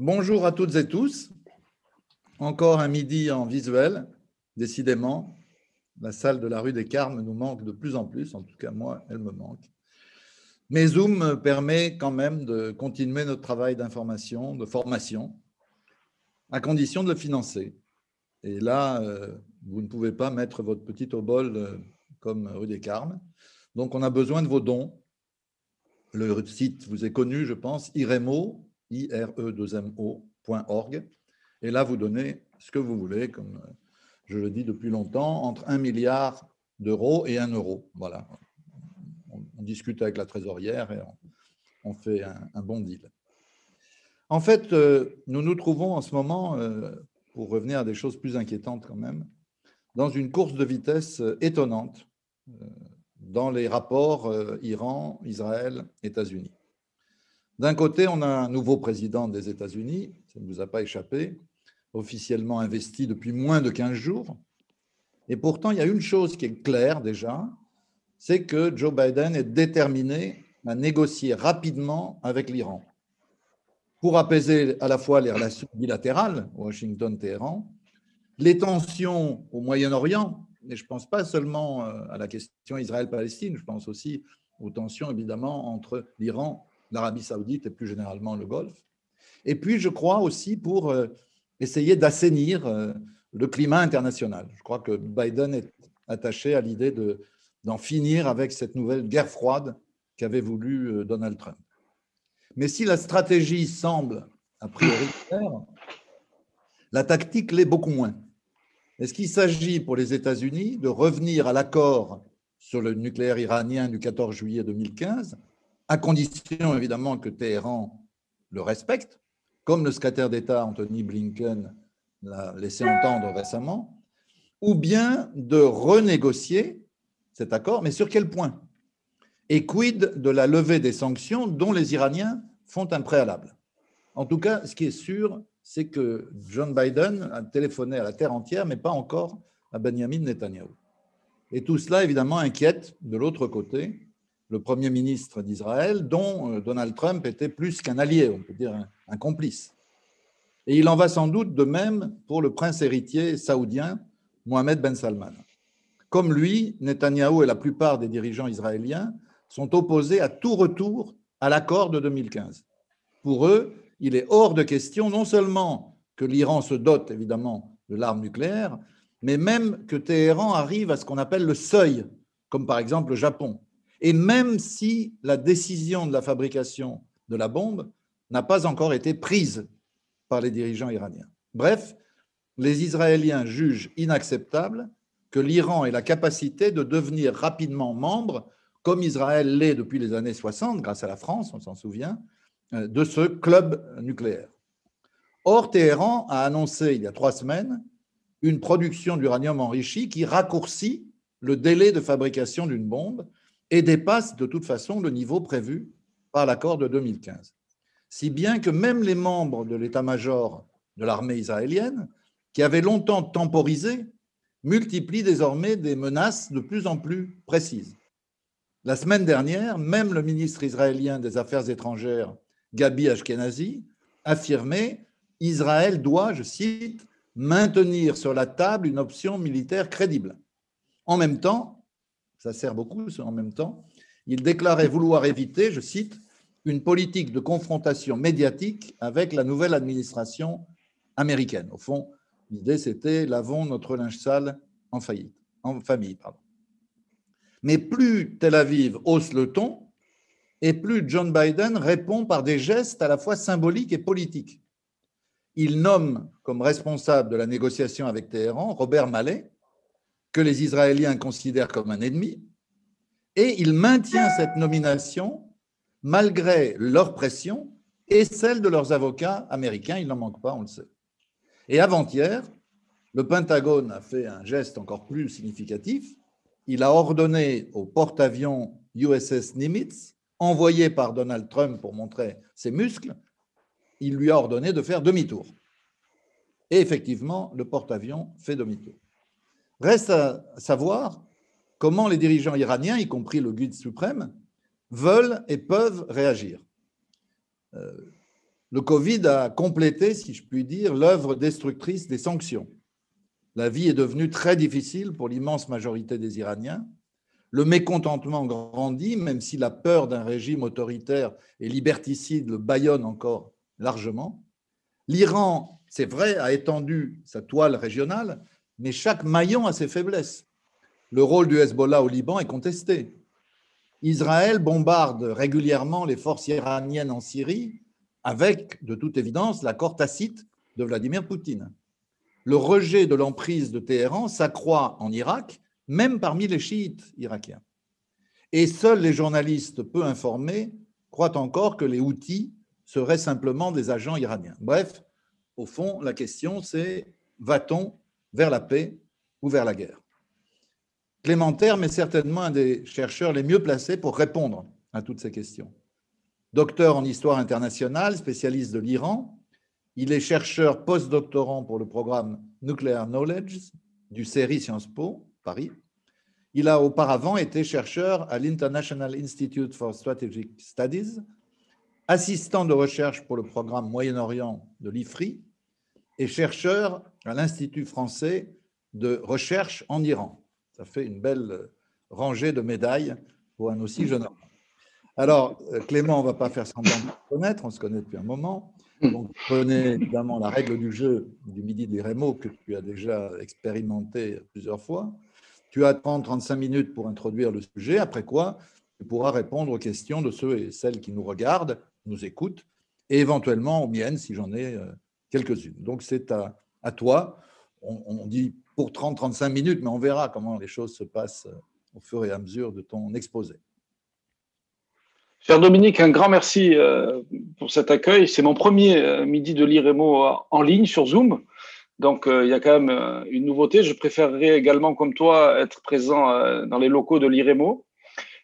Bonjour à toutes et tous. Encore un midi en visuel, décidément. La salle de la rue des Carmes nous manque de plus en plus, en tout cas moi, elle me manque. Mais Zoom permet quand même de continuer notre travail d'information, de formation, à condition de le financer. Et là, euh, vous ne pouvez pas mettre votre petit obol euh, comme rue des Carmes. Donc, on a besoin de vos dons. Le site vous est connu, je pense, iremo, i r e 2 m org Et là, vous donnez ce que vous voulez, comme je le dis depuis longtemps, entre 1 milliard d'euros et 1 euro. Voilà. On, discute avec la trésorière et on, fait un, bon deal. En fait, euh, nous nous trouvons en ce moment, euh, pour revenir à des choses plus inquiétantes quand même, dans une course de vitesse euh, étonnante dans les rapports Iran, Israël, États-Unis. D'un côté, on a un nouveau président des États-Unis, ça ne vous a pas échappé, officiellement investi depuis moins de 15 jours. Et pourtant, il y a une chose qui est claire déjà, c'est que Joe Biden est déterminé à négocier rapidement avec l'Iran pour apaiser à la fois les relations bilatérales, Washington-Téhéran, les tensions au Moyen-Orient, et je ne pense pas seulement euh, à la question Israël-Palestine, je pense aussi aux tensions évidemment entre l'Iran l'Arabie saoudite et plus généralement le Golfe. Et puis, je crois aussi pour euh, essayer d'assainir euh, le climat international. Je crois que Biden est attaché à l'idée d'en finir avec cette nouvelle guerre froide qu'avait voulu euh, Donald Trump. Mais si la stratégie semble a priori claire, la tactique l'est beaucoup moins. Est-ce qu'il s'agit pour les États-Unis de revenir à l'accord sur le nucléaire iranien du 14 juillet 2015 à condition évidemment que Téhéran le respecte, comme le secrétaire d'État Anthony Blinken l'a laissé entendre récemment, ou bien de renégocier cet accord, mais sur quel point? Et quid de la levée des sanctions dont les Iraniens font un préalable? En tout cas, ce qui est sûr, c'est que John Biden a téléphoné à la terre entière, mais pas encore à Benjamin Netanyahu. Et tout cela, évidemment, inquiète de l'autre côté le Premier ministre d'Israël, dont euh, Donald Trump était plus qu'un allié, on peut dire un, complice. Et il en va sans doute de même pour le prince héritier saoudien, Mohamed Ben Salman. Comme lui, Netanyahou et la plupart des dirigeants israéliens sont opposés à tout retour à l'accord de 2015. Pour eux, il est hors de question non seulement que l'Iran se dote évidemment de l'arme nucléaire, mais même que Téhéran arrive à ce qu'on appelle le seuil, comme par exemple le Japon, et même si la décision de la fabrication de la bombe n'a pas encore été prise par les dirigeants iraniens. Bref, les Israéliens jugent inacceptable que l'Iran ait la capacité de devenir rapidement membre, comme Israël l'est depuis les années 60, grâce à la France, on s'en souvient, euh, de ce club nucléaire. Or, Téhéran a annoncé il y a trois semaines une production d'uranium enrichi qui raccourcit le délai de fabrication d'une bombe et dépasse de toute façon le niveau prévu par l'accord de 2015. Si bien que même les membres de l'état-major de l'armée israélienne, qui avaient longtemps temporisé, multiplient désormais des menaces de plus en plus précises. La semaine dernière, même le ministre israélien des Affaires étrangères, Gabi Ashkenazi, affirmait Israël doit, je cite, maintenir sur la table une option militaire crédible. En même temps, ça sert beaucoup en même temps, il déclarait vouloir éviter, je cite, une politique de confrontation médiatique avec la nouvelle administration américaine. Au fond, l'idée c'était lavons notre linge sale en faillite, en famille. Pardon. Mais plus Tel Aviv hausse le ton, et plus John Biden répond par des gestes à la fois symboliques et politiques. Il nomme comme responsable de la négociation avec Téhéran Robert Mallet, que les Israéliens considèrent comme un ennemi, et il maintient cette nomination malgré leur pression et celle de leurs avocats américains, il n'en manque pas, on le sait. Et avant-hier, le Pentagone a fait un geste encore plus significatif. Il a ordonné au porte-avions USS Nimitz, envoyé par Donald Trump pour montrer ses muscles, il lui a ordonné de faire demi-tour. Et effectivement, le porte-avions fait demi-tour. Reste à savoir comment les dirigeants iraniens, y compris le guide suprême, veulent et peuvent réagir. Euh, le Covid a complété, si je puis dire, l'œuvre destructrice des sanctions. La vie est devenue très difficile pour l'immense majorité des Iraniens. Le mécontentement grandit, même si la peur d'un régime autoritaire et liberticide le bâillonne encore largement. L'Iran, c'est vrai, a étendu sa toile régionale, mais chaque maillon a ses faiblesses. Le rôle du Hezbollah au Liban est contesté. Israël bombarde régulièrement les forces iraniennes en Syrie avec, de toute évidence, l'accord tacite de Vladimir Poutine. Le rejet de l'emprise de Téhéran s'accroît en Irak, même parmi les chiites irakiens. Et seuls les journalistes peu informés croient encore que les Houthis seraient simplement des agents iraniens. Bref, au fond, la question c'est va-t-on vers la paix ou vers la guerre Clément Terme est certainement un des chercheurs les mieux placés pour répondre à toutes ces questions. Docteur en histoire internationale, spécialiste de l'Iran, il est chercheur postdoctorant pour le programme Nuclear Knowledge du CERI Sciences Po, Paris. Il a auparavant été chercheur à l'International Institute for Strategic Studies, assistant de recherche pour le programme Moyen-Orient de l'IFRI et chercheur à l'Institut français de recherche en Iran. Ça fait une belle rangée de médailles pour un aussi jeune homme. Alors, euh, Clément, on ne va pas faire semblant de se connaître, on se connaît depuis un moment. Donc, prenez évidemment la règle du jeu du Midi des Rémo que tu as déjà expérimenté plusieurs fois. Tu as 30-35 minutes pour introduire le sujet, après quoi tu pourras répondre aux questions de ceux et celles qui nous regardent, nous écoutent, et éventuellement aux miennes si j'en ai euh, quelques-unes. Donc, c'est à, toi. On, dit pour 30-35 minutes, mais on verra comment les choses se passent euh, au fur et à mesure de ton exposé. Cher Dominique, un grand merci euh, pour cet accueil. C'est mon premier midi de l'IREMO en ligne sur Zoom. Donc, il y a quand même une nouveauté. Je préférerais également, comme toi, être présent dans les locaux de l'IREMO.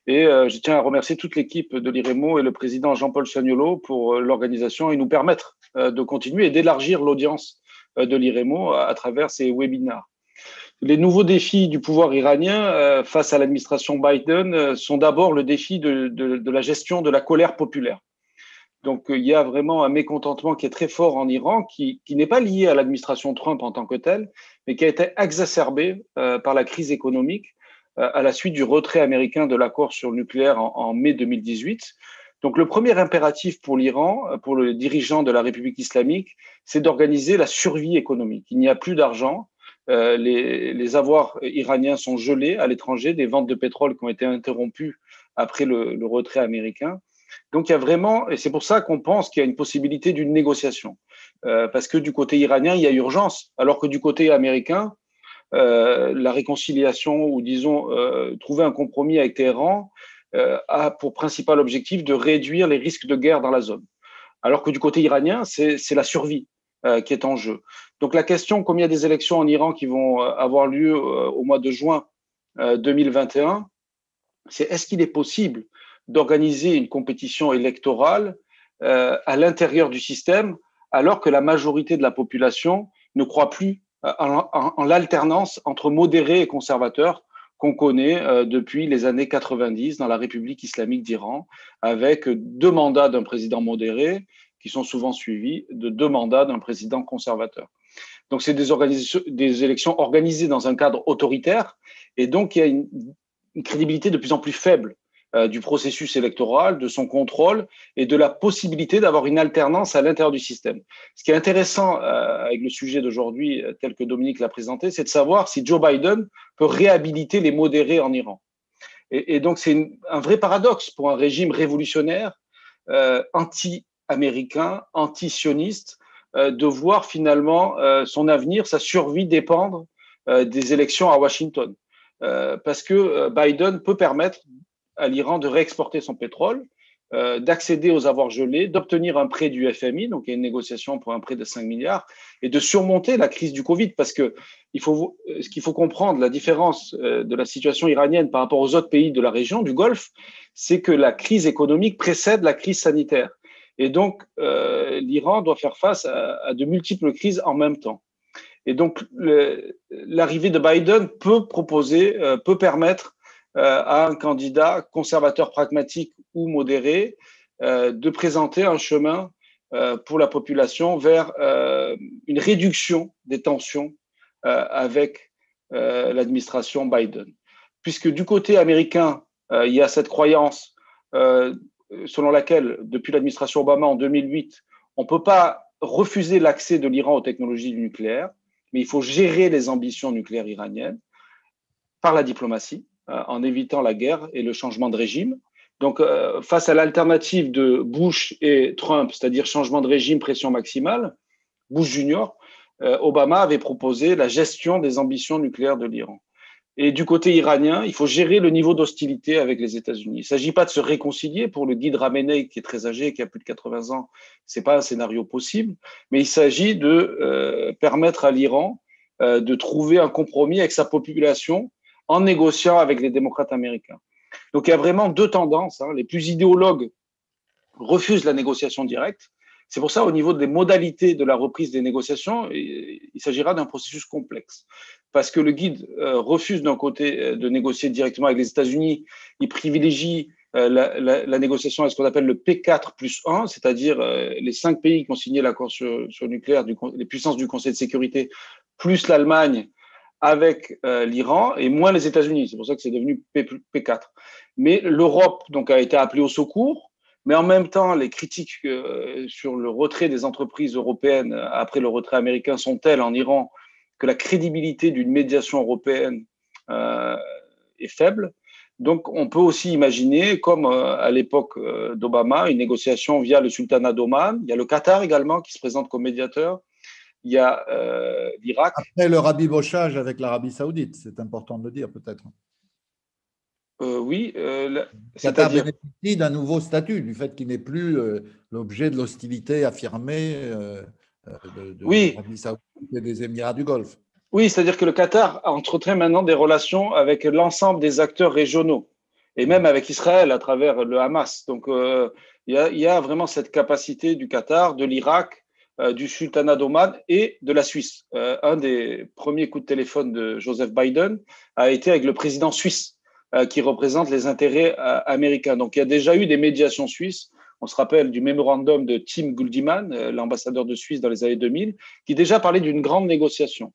Et je tiens à remercier toute l'équipe de l'IREMO et le président Jean-Paul Sagnolo pour l'organisation et nous permettre euh, de continuer et d'élargir l'audience euh, de l'IREMO à travers ces webinars. Les nouveaux défis du pouvoir iranien euh, face à l'administration Biden sont d'abord le défi de, la gestion de la colère populaire. Donc il y a vraiment un mécontentement qui est très fort en Iran, qui, n'est pas lié à l'administration Trump en tant que telle, mais qui a été exacerbé par la crise économique à la suite du retrait américain de l'accord sur le nucléaire en mai 2018. Donc le premier impératif pour l'Iran, euh, pour le dirigeant de la République islamique, c'est d'organiser la survie économique. Il n'y a plus d'argent, euh, les, avoirs iraniens sont gelés à l'étranger, des ventes de pétrole qui ont été interrompues après le, retrait américain. Donc il y a vraiment, et c'est pour ça qu'on pense qu'il y a une possibilité d'une négociation, euh, parce que du côté iranien, il y a urgence, alors que du côté américain, la réconciliation ou disons trouver un compromis avec Téhéran a pour principal objectif de réduire les risques de guerre dans la zone. Alors que du côté iranien, c'est la survie euh, qui est en jeu. Donc la question, comme il y a des élections en Iran qui vont euh, avoir lieu au mois de juin 2021, c'est est-ce qu'il est possible d'organiser une compétition électorale à l'intérieur du système alors que la majorité de la population ne croit plus en l'alternance entre modérés et conservateurs qu'on connaît euh, depuis les années 90 dans la République islamique d'Iran, avec deux mandats d'un président modéré qui sont souvent suivis de deux mandats d'un président conservateur. Donc, c'est des, des élections organisées dans un cadre autoritaire, et donc il y a une crédibilité de plus en plus faible euh, du processus électoral, de son contrôle et de la possibilité d'avoir une alternance à l'intérieur du système. Ce qui est intéressant euh, avec le sujet d'aujourd'hui, euh, tel que Dominique l'a présenté, c'est de savoir si Joe Biden peut réhabiliter les modérés en Iran. Et, donc c'est un vrai paradoxe pour un régime révolutionnaire, anti-américain, anti-sioniste, de voir finalement son avenir, sa survie dépendre des élections à Washington. parce que Biden peut permettre à l'Iran de réexporter son pétrole, euh, d'accéder aux avoirs gelés, d'obtenir un prêt du FMI, donc il y a une négociation pour un prêt de 5 milliards, et de surmonter la crise du Covid, parce que il faut, ce qu'il faut comprendre, la différence euh, de la situation iranienne par rapport aux autres pays de la région, du Golfe, c'est que la crise économique précède la crise sanitaire. Et donc, euh, l'Iran doit faire face à, de multiples crises en même temps. Et donc, l'arrivée de Biden peut proposer, euh, peut permettre euh, à un candidat conservateur pragmatique ou modéré euh, de présenter un chemin pour la population vers une réduction des tensions avec l'administration Biden. Puisque du côté américain, il y a cette croyance selon laquelle, depuis l'administration Obama en 2008, on ne peut pas refuser l'accès de l'Iran aux technologies nucléaires, mais il faut gérer les ambitions nucléaires iraniennes par la diplomatie, euh, en évitant la guerre et le changement de régime. Donc, euh, face à l'alternative de Bush et Trump, c'est-à-dire changement de régime, pression maximale, Bush junior, euh, Obama avait proposé la gestion des ambitions nucléaires de l'Iran. Et du côté iranien, il faut gérer le niveau d'hostilité avec les États-Unis. Il ne s'agit pas de se réconcilier. Pour le guide Ramenei, qui est très âgé, qui a plus de 80 ans, ce n'est pas un scénario possible. Mais il s'agit de euh, permettre à l'Iran euh, de trouver un compromis avec sa population en négociant avec les démocrates américains. Donc il y a vraiment deux tendances. Hein. Les plus idéologues refusent la négociation directe c'est pour ça, au niveau des modalités de la reprise des négociations, il s'agira d'un processus complexe. Parce que le guide euh, refuse d'un côté euh, de négocier directement avec les États-Unis, il privilégie euh, la, négociation à ce qu'on appelle le P4 plus 1, c'est-à-dire les cinq pays qui ont signé l'accord sur, le nucléaire, les puissances du Conseil de sécurité, plus l'Allemagne avec l'Iran et moins les États-Unis. C'est pour ça que c'est devenu P, P4. Mais l'Europe donc a été appelée au secours mais en même temps, les critiques euh, sur le retrait des entreprises européennes après le retrait américain sont telles en Iran que la crédibilité d'une médiation européenne euh, est faible? Donc, on peut aussi imaginer, comme euh, à l'époque d'Obama, une négociation via le sultanat d'Oman. Il y a le Qatar également qui se présente comme médiateur. Il y a l'Irak. Après le rabibochage avec l'Arabie saoudite, c'est important de le dire peut-être. Euh, oui. Euh, Qatar bénéficie d'un nouveau statut, du fait qu'il n'est plus euh, l'objet de l'hostilité affirmée euh, de, oui. et des Émirats du Golfe. Oui, c'est-à-dire que le Qatar entretient maintenant des relations avec l'ensemble des acteurs régionaux et même avec Israël à travers le Hamas. Donc, il y, y, a vraiment cette capacité du Qatar, de l'Irak, du sultanat d'Oman et de la Suisse. un des premiers coups de téléphone de Joseph Biden a été avec le président suisse euh, qui représente les intérêts euh, américains. Donc il y a déjà eu des médiations suisses. On se rappelle du mémorandum de Tim Guldiman, euh, l'ambassadeur de Suisse dans les années 2000, qui déjà parlait d'une grande négociation.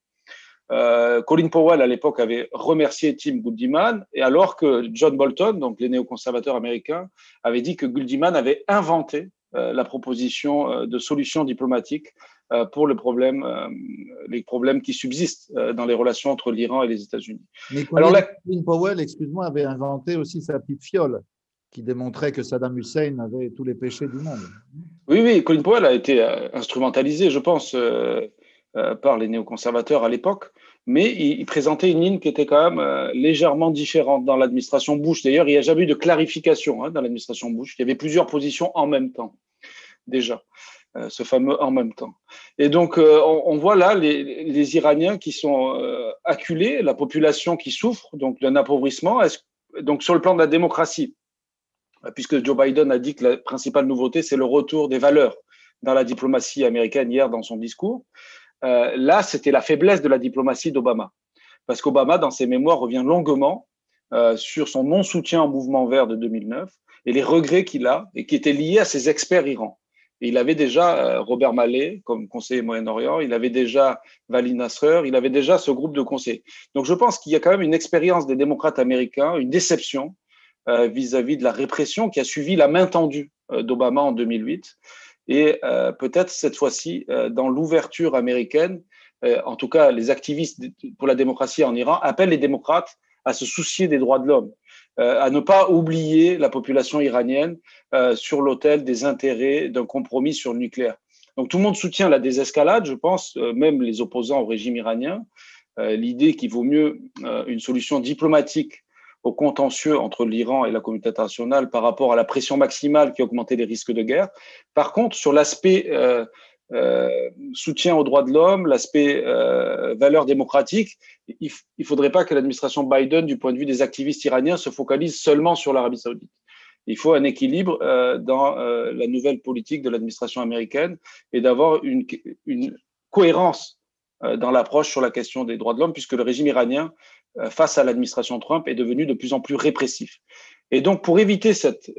Colin Powell, à l'époque, avait remercié Tim Guldiman, et alors que John Bolton, donc les néoconservateurs américains, avait dit que Guldiman avait inventé la proposition de solution diplomatique euh, pour le problème, euh, les problèmes qui subsistent euh, dans les relations entre l'Iran et les États-Unis. Alors, Colin Powell, excuse-moi, avait inventé aussi sa petite fiole qui démontrait que Saddam Hussein avait tous les péchés du monde. Oui, oui, Colin Powell a été instrumentalisé, je pense, par les néoconservateurs à l'époque, mais il, présentait une ligne qui était quand même légèrement différente dans l'administration Bush. D'ailleurs, il n'y a jamais eu de clarification hein, dans l'administration Bush. Il y avait plusieurs positions en même temps, déjà. Euh, ce fameux en même temps. Et donc, euh, on, voit là les, Iraniens qui sont euh, acculés, la population qui souffre donc d'un appauvrissement. Donc, sur le plan de la démocratie, puisque Joe Biden a dit que la principale nouveauté, c'est le retour des valeurs dans la diplomatie américaine hier dans son discours. Là, c'était la faiblesse de la diplomatie d'Obama. Parce qu'Obama, dans ses mémoires, revient longuement sur son non-soutien au mouvement vert de 2009 et les regrets qu'il a et qui étaient liés à ses experts Iran il avait déjà euh, Robert Mallet comme conseiller Moyen-Orient, il avait déjà Vali Nasser, il avait déjà ce groupe de conseillers. Donc je pense qu'il y a quand même une expérience des démocrates américains, une déception euh, vis-à-vis de la répression qui a suivi la main tendue euh, d'Obama en 2008. Et peut-être cette fois-ci, dans l'ouverture américaine, en tout cas les activistes pour la démocratie en Iran appellent les démocrates à se soucier des droits de l'homme. Euh, à ne pas oublier la population iranienne euh, sur l'autel des intérêts d'un compromis sur le nucléaire. Donc tout le monde soutient la désescalade, je pense, euh, même les opposants au régime iranien. L'idée qu'il vaut mieux une solution diplomatique au contentieux entre l'Iran et la communauté internationale par rapport à la pression maximale qui augmentait les risques de guerre. Par contre, sur l'aspect euh, soutien aux droits de l'homme, l'aspect euh, valeurs démocratiques, il ne faudrait pas que l'administration Biden, du point de vue des activistes iraniens, se focalise seulement sur l'Arabie saoudite. Il faut un équilibre euh, dans euh, la nouvelle politique de l'administration américaine et d'avoir une, cohérence euh, dans l'approche sur la question des droits de l'homme, puisque le régime iranien, face à l'administration Trump, est devenu de plus en plus répressif. Et donc, pour éviter cette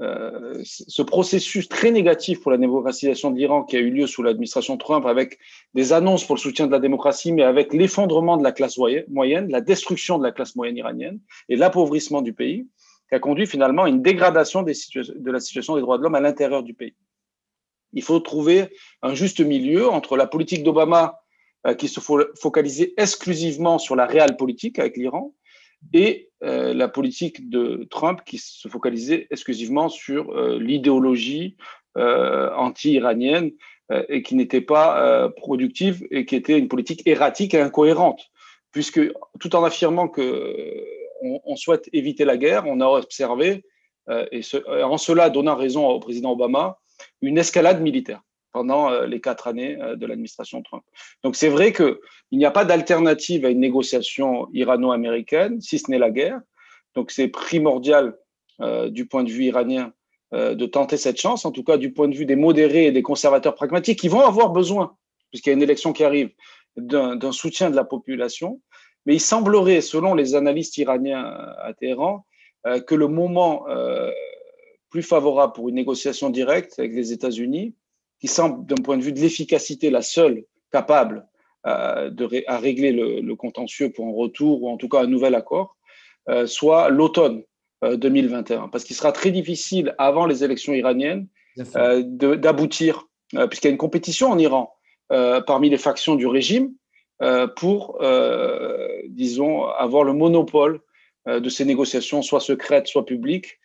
euh, ce processus très négatif pour la démocratisation de l'Iran qui a eu lieu sous l'administration Trump, avec des annonces pour le soutien de la démocratie, mais avec l'effondrement de la classe moyenne, la destruction de la classe moyenne iranienne et l'appauvrissement du pays, qui a conduit finalement à une dégradation des de la situation des droits de l'homme à l'intérieur du pays. Il faut trouver un juste milieu entre la politique d'Obama euh, qui se focalisait exclusivement sur la réelle politique avec l'Iran et euh, la politique de Trump qui se focalisait exclusivement sur euh, l'idéologie anti-iranienne et qui n'était pas productive et qui était une politique erratique et incohérente, puisque tout en affirmant que on, souhaite éviter la guerre, on a observé, et en cela donnant raison au président Obama, une escalade militaire pendant euh, les quatre années euh, de l'administration Trump. Donc c'est vrai qu'il n'y a pas d'alternative à une négociation irano-américaine, si ce n'est la guerre. Donc c'est primordial euh, du point de vue iranien de tenter cette chance, en tout cas du point de vue des modérés et des conservateurs pragmatiques qui vont avoir besoin, puisqu'il y a une élection qui arrive, d'un soutien de la population. Mais il semblerait, selon les analystes iraniens à Téhéran, que le moment plus favorable pour une négociation directe avec les États-Unis, qui semble, d'un point de vue de l'efficacité, la seule capable euh, de à régler le, contentieux pour un retour ou en tout cas un nouvel accord, euh, soit l'automne 2021. Euh, Parce qu'il sera très difficile, avant les élections iraniennes, d'aboutir, puisqu'il y a une compétition en Iran parmi les factions du régime pour, disons, avoir le monopole de ces négociations, soit secrètes, soit publiques,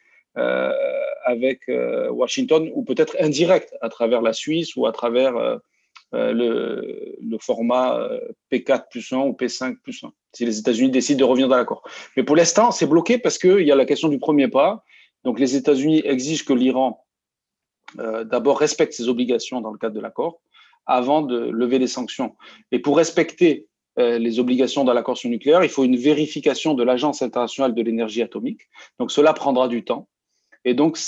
avec euh, Washington ou peut-être indirect à travers la Suisse ou à travers euh, euh, le, format P4 plus 1 ou P5 plus 1, si les États-Unis décident de revenir dans l'accord. Mais pour l'instant, c'est bloqué parce qu'il y a la question du premier pas. Donc les États-Unis exigent que l'Iran d'abord respecte ses obligations dans le cadre de l'accord avant de lever les sanctions. Et pour respecter les obligations dans l'accord sur le nucléaire, il faut une vérification de l'Agence internationale de l'énergie atomique. Donc cela prendra du temps. Et donc,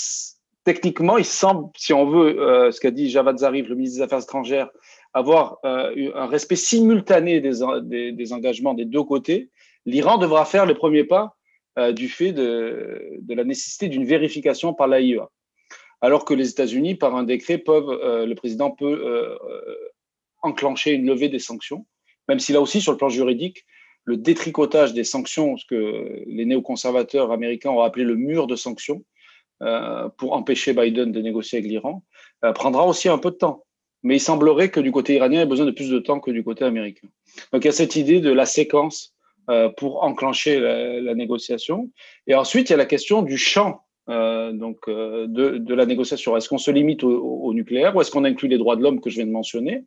techniquement, il semble, si on veut, euh, ce qu'a dit Javad Zarif, le ministre des Affaires étrangères, avoir euh, un respect simultané des, engagements des deux côtés, l'Iran devra faire le premier pas euh, du fait de, de la nécessité d'une vérification par l'AIEA. Alors que les États-Unis, par un décret, peuvent, le président peut enclencher une levée des sanctions, même si là aussi, sur le plan juridique, le détricotage des sanctions, ce que les néoconservateurs américains ont appelé le mur de sanctions, pour empêcher Biden de négocier avec l'Iran, euh, prendra aussi un peu de temps. Mais il semblerait que du côté iranien, il y ait besoin de plus de temps que du côté américain. Donc il y a cette idée de la séquence euh, pour enclencher la, négociation. Et ensuite, il y a la question du champ donc, de, la négociation. Est-ce qu'on se limite au, nucléaire ou est-ce qu'on inclut les droits de l'homme que je viens de mentionner?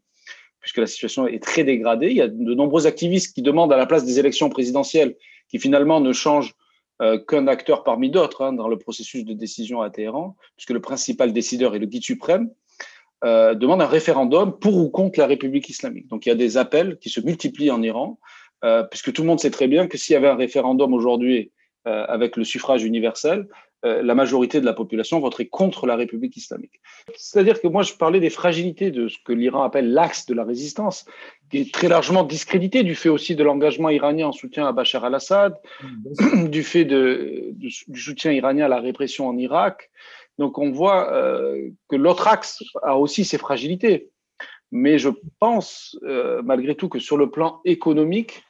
Puisque la situation est très dégradée. Il y a de nombreux activistes qui demandent à la place des élections présidentielles, qui finalement ne changent euh, qu'un acteur parmi d'autres hein, dans le processus de décision à Téhéran, puisque le principal décideur est le guide suprême, euh, demande un référendum pour ou contre la République islamique. Donc il y a des appels qui se multiplient en Iran, euh, puisque tout le monde sait très bien que s'il y avait un référendum aujourd'hui avec le suffrage universel, euh, la majorité de la population voterait contre la République islamique. C'est-à-dire que moi, je parlais des fragilités de ce que l'Iran appelle l'axe de la résistance, qui est très largement discrédité du fait aussi de l'engagement iranien en soutien à Bachar al-Assad, du fait de, du soutien iranien à la répression en Irak. Donc on voit euh, que l'autre axe a aussi ses fragilités. Mais je pense euh, malgré tout que sur le plan économique,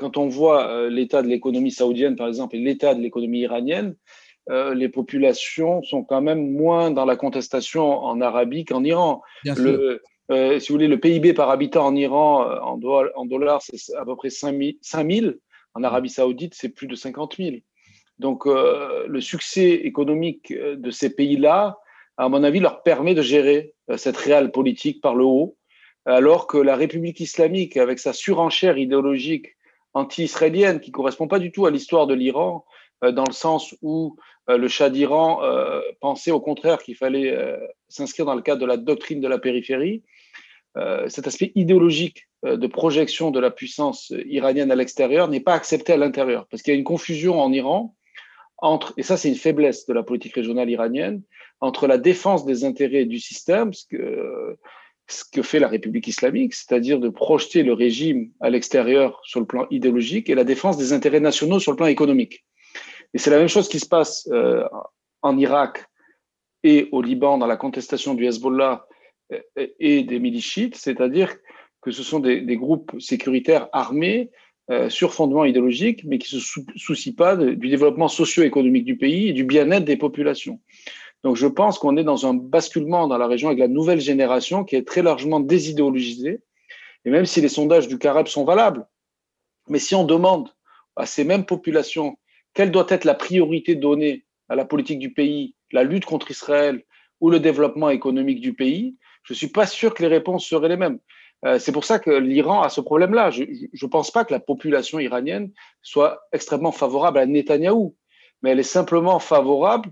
quand on voit l'état de l'économie saoudienne, par exemple, et l'état de l'économie iranienne, euh, les populations sont quand même moins dans la contestation en Arabie qu'en Iran. Le, euh, si vous voulez, le PIB par habitant en Iran, euh, en, en dollars, c'est à peu près 5 000. En Arabie saoudite, c'est plus de 50 000. Donc, le succès économique de ces pays-là, à mon avis, leur permet de gérer cette réelle politique par le haut, alors que la République islamique, avec sa surenchère idéologique anti-israélienne, qui correspond pas du tout à l'histoire de l'Iran, dans le sens où euh, le Shah d'Iran euh, pensait au contraire qu'il fallait euh, s'inscrire dans le cadre de la doctrine de la périphérie. cet aspect idéologique de projection de la puissance iranienne à l'extérieur n'est pas accepté à l'intérieur, parce qu'il y a une confusion en Iran entre, et ça c'est une faiblesse de la politique régionale iranienne, entre la défense des intérêts du système, ce que, ce que fait la République islamique, c'est-à-dire de projeter le régime à l'extérieur sur le plan idéologique, et la défense des intérêts nationaux sur le plan économique. Et c'est la même chose qui se passe euh, en Irak et au Liban dans la contestation du Hezbollah et des milices chiites, c'est-à-dire que ce sont des, groupes sécuritaires armés sur fondement idéologique, mais qui ne se soucient pas du développement socio-économique du pays et du bien-être des populations. Donc je pense qu'on est dans un basculement dans la région avec la nouvelle génération qui est très largement désidéologisée. Et même si les sondages du Carib sont valables, mais si on demande à ces mêmes populations quelle doit être la priorité donnée à la politique du pays, la lutte contre Israël ou le développement économique du pays, je ne suis pas sûr que les réponses seraient les mêmes. Euh, c'est pour ça que l'Iran a ce problème-là. Je ne pense pas que la population iranienne soit extrêmement favorable à Netanyahou, mais elle est simplement favorable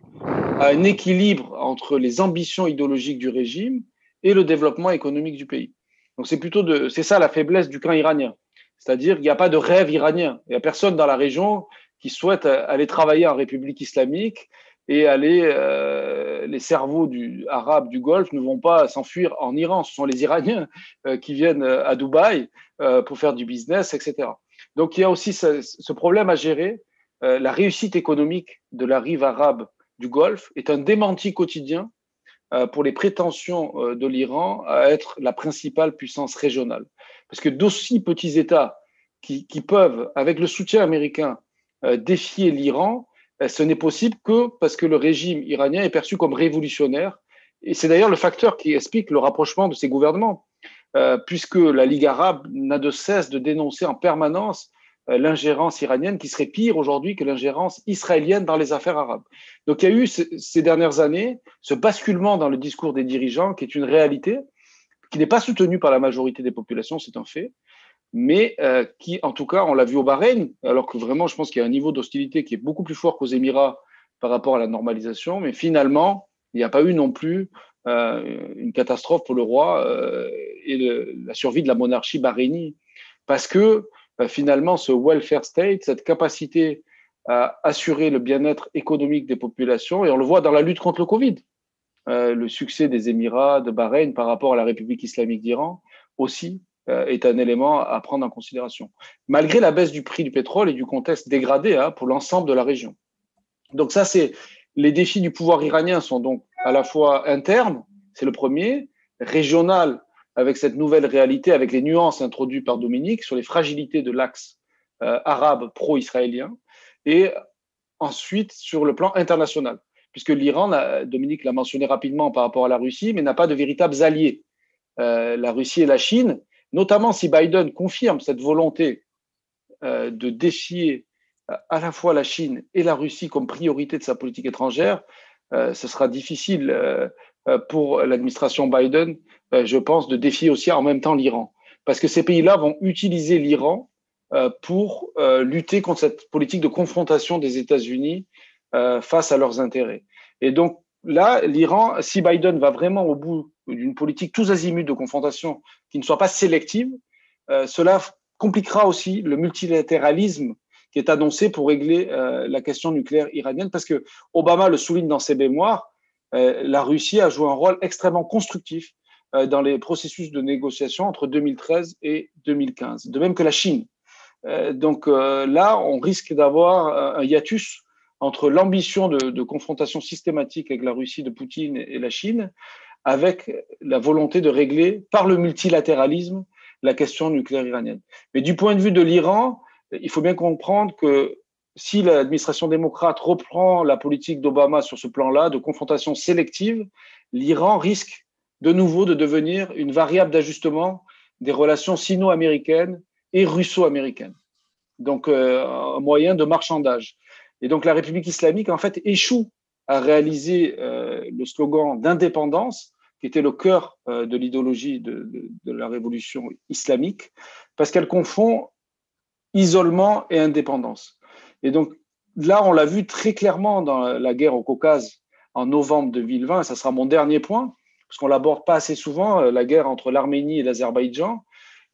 à un équilibre entre les ambitions idéologiques du régime et le développement économique du pays. Donc c'est plutôt de, c'est ça la faiblesse du camp iranien. C'est-à-dire qu'il n'y a pas de rêve iranien. Il n'y a personne dans la région qui souhaite aller travailler en République islamique et aller, euh, les cerveaux du, arabes du Golfe ne vont pas s'enfuir en Iran. Ce sont les Iraniens euh, qui viennent euh, à Dubaï pour faire du business, etc. Donc il y a aussi ce, problème à gérer. la réussite économique de la rive arabe du Golfe est un démenti quotidien pour les prétentions de l'Iran à être la principale puissance régionale. Parce que d'aussi petits États qui, peuvent, avec le soutien américain, défier l'Iran, euh, ce n'est possible que parce que le régime iranien est perçu comme révolutionnaire. Et c'est d'ailleurs le facteur qui explique le rapprochement de ces gouvernements, euh, puisque la Ligue arabe n'a de cesse de dénoncer en permanence euh, l'ingérence iranienne qui serait pire aujourd'hui que l'ingérence israélienne dans les affaires arabes. Donc il y a eu ces dernières années ce basculement dans le discours des dirigeants qui est une réalité, qui n'est pas soutenue par la majorité des populations, c'est un fait, mais euh, qui, en tout cas, on l'a vu au Bahreïn, alors que vraiment, je pense qu'il y a un niveau d'hostilité qui est beaucoup plus fort qu'aux Émirats par rapport à la normalisation, mais finalement, il n'y a pas eu non plus euh, une catastrophe pour le roi euh, et la survie de la monarchie bahreïnie, parce que finalement, ce welfare state, cette capacité à assurer le bien-être économique des populations, et on le voit dans la lutte contre le Covid, le succès des Émirats, de Bahreïn par rapport à la République islamique d'Iran aussi, est un élément à prendre en considération, malgré la baisse du prix du pétrole et du contexte dégradé hein, pour l'ensemble de la région. Donc ça, c'est les défis du pouvoir iranien sont donc à la fois internes, c'est le premier, régional avec cette nouvelle réalité, avec les nuances introduites par Dominique sur les fragilités de l'axe euh, arabe pro-israélien, et ensuite sur le plan international, puisque l'Iran, Dominique l'a mentionné rapidement par rapport à la Russie, mais n'a pas de véritables alliés. Euh, la Russie et la Chine notamment si Biden confirme cette volonté euh, de défier euh, à la fois la Chine et la Russie comme priorité de sa politique étrangère, euh, ce sera difficile pour l'administration Biden, je pense, de défier aussi en même temps l'Iran. Parce que ces pays-là vont utiliser l'Iran pour lutter contre cette politique de confrontation des États-Unis face à leurs intérêts. Et donc là, l'Iran, si Biden va vraiment au bout d'une politique tous azimuts de confrontation qui ne soit pas sélective, euh, cela compliquera aussi le multilatéralisme qui est annoncé pour régler euh, la question nucléaire iranienne, parce que Obama le souligne dans ses mémoires, euh, la Russie a joué un rôle extrêmement constructif dans les processus de négociation entre 2013 et 2015, de même que la Chine. donc là, on risque d'avoir un hiatus entre l'ambition de, de, confrontation systématique avec la Russie de Poutine et la Chine avec la volonté de régler par le multilatéralisme la question nucléaire iranienne. Mais du point de vue de l'Iran, il faut bien comprendre que si l'administration démocrate reprend la politique d'Obama sur ce plan-là, de confrontation sélective, l'Iran risque de nouveau de devenir une variable d'ajustement des relations sino-américaines et russo-américaines. Donc, euh, un moyen de marchandage. Et donc, la République islamique, en fait, échoue à réaliser euh, le slogan d'indépendance qui était le cœur euh, de l'idéologie de, la révolution islamique, parce qu'elle confond isolement et indépendance. Et donc là, on l'a vu très clairement dans la guerre au Caucase en novembre 2020, et ça sera mon dernier point, parce qu'on l'aborde pas assez souvent, euh, la guerre entre l'Arménie et l'Azerbaïdjan.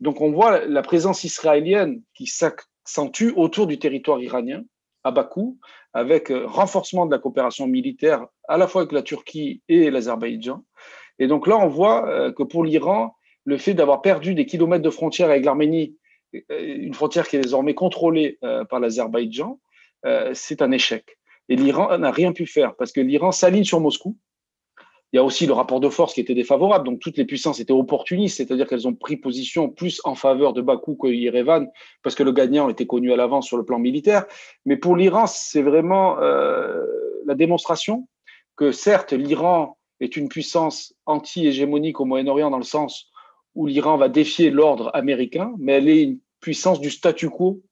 Donc on voit la présence israélienne qui s'accentue autour du territoire iranien, à Bakou, avec euh, renforcement de la coopération militaire à la fois avec la Turquie et l'Azerbaïdjan. Et donc là, on voit euh, que pour l'Iran, le fait d'avoir perdu des kilomètres de frontière avec l'Arménie, euh, une frontière qui est désormais contrôlée euh, par l'Azerbaïdjan, c'est un échec. Et l'Iran n'a rien pu faire parce que l'Iran s'aligne sur Moscou il y a aussi le rapport de force qui était défavorable. Donc toutes les puissances étaient opportunistes, c'est-à-dire qu'elles ont pris position plus en faveur de Bakou que Yerevan, parce que le gagnant était connu à l'avance sur le plan militaire. Mais pour l'Iran, c'est vraiment la démonstration que certes, l'Iran est une puissance anti-hégémonique au Moyen-Orient dans le sens où l'Iran va défier l'ordre américain, mais elle est une puissance du statu quo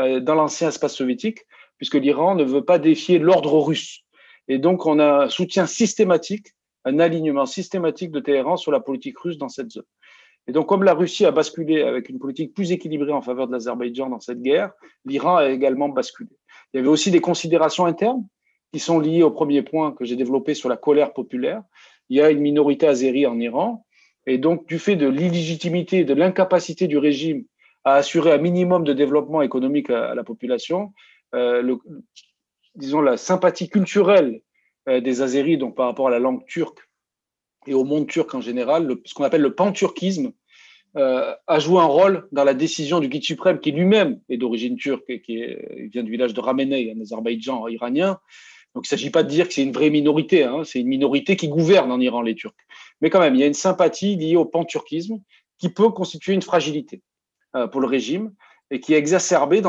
euh, dans l'ancien espace soviétique, puisque l'Iran ne veut pas défier l'ordre russe. Et donc, on a un soutien systématique un alignement systématique de Téhéran sur la politique russe dans cette zone. Et donc, comme la Russie a basculé avec une politique plus équilibrée en faveur de l'Azerbaïdjan dans cette guerre, l'Iran a également basculé. Il y avait aussi des considérations internes qui sont liées au premier point que j'ai développé sur la colère populaire. Il y a une minorité azérie en Iran, et donc du fait de l'illégitimité, de l'incapacité du régime à assurer un minimum de développement économique à, la population, euh, le, disons la sympathie culturelle euh, des Azéris, donc par rapport à la langue turque et au monde turc en général, ce qu'on appelle le panturquisme, euh, a joué un rôle dans la décision du guide suprême, qui lui-même est d'origine turque et qui vient du village de Ramenei, en Azerbaïdjan iranien. Donc il ne s'agit pas de dire que c'est une vraie minorité, hein, c'est une minorité qui gouverne en Iran, les Turcs. Mais quand même, il y a une sympathie liée au panturquisme qui peut constituer une fragilité euh, pour le régime et qui est exacerbée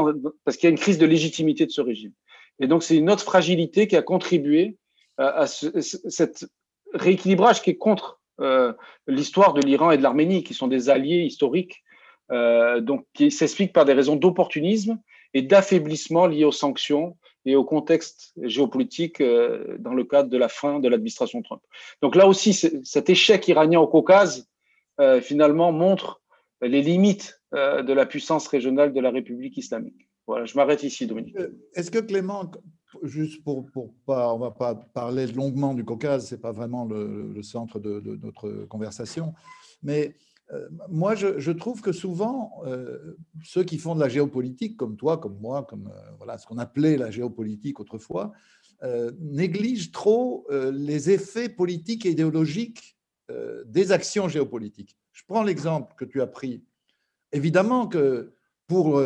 parce qu'il y a une crise de légitimité de ce régime. Et donc c'est une autre fragilité qui a contribué à ce, cet rééquilibrage qui est contre euh, l'histoire de l'Iran et de l'Arménie, qui sont des alliés historiques, euh, donc qui s'explique par des raisons d'opportunisme et d'affaiblissement liés aux sanctions et au contexte géopolitique euh, dans le cadre de la fin de l'administration Trump. Donc là aussi, cet échec iranien au Caucase, euh, finalement, montre les limites euh, de la puissance régionale de la République islamique. Voilà, je m'arrête ici, Dominique. Est-ce que Clément, juste pour, pour pas, on va pas parler longuement du Caucase, c'est pas vraiment le, centre de, notre conversation, mais moi je, trouve que souvent euh, ceux qui font de la géopolitique, comme toi, comme moi, comme euh, voilà ce qu'on appelait la géopolitique autrefois, négligent trop les effets politiques et idéologiques des actions géopolitiques. Je prends l'exemple que tu as pris. Évidemment que pour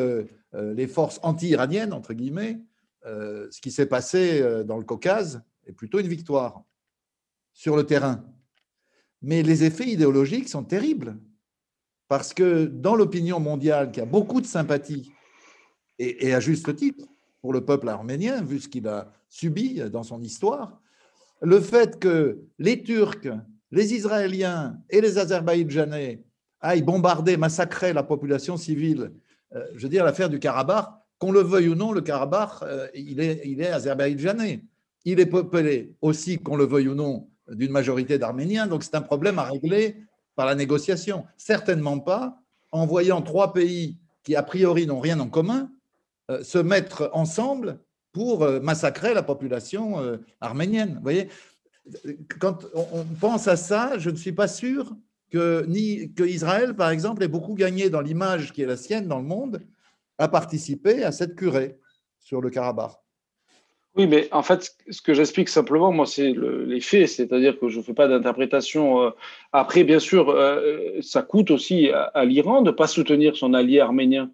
les forces anti-iraniennes, entre guillemets, euh, ce qui s'est passé euh, dans le Caucase est plutôt une victoire sur le terrain. Mais les effets idéologiques sont terribles, parce que dans l'opinion mondiale, qui a beaucoup de sympathie, et, à juste titre, pour le peuple arménien, vu ce qu'il a subi dans son histoire, le fait que les Turcs, les Israéliens et les Azerbaïdjanais aillent bombarder, massacrer la population civile, euh, je veux dire l'affaire du Karabakh, qu'on le veuille ou non, le Karabakh, euh, il est, il est azerbaïdjanais. Il est peuplé aussi, qu'on le veuille ou non, d'une majorité d'Arméniens. Donc c'est un problème à régler par la négociation. Certainement pas en voyant trois pays qui, a priori, n'ont rien en commun, euh, se mettre ensemble pour euh, massacrer la population arménienne. Vous voyez, quand on pense à ça, je ne suis pas sûr que, que Israël, par exemple, ait beaucoup gagné dans l'image qui est la sienne dans le monde a participé à cette curée sur le Karabakh. Oui, mais en fait, ce que j'explique simplement, moi, c'est les faits, c'est-à-dire que je ne fais pas d'interprétation. Euh, après, bien sûr, euh, ça coûte aussi à, l'Iran de ne pas soutenir son allié arménien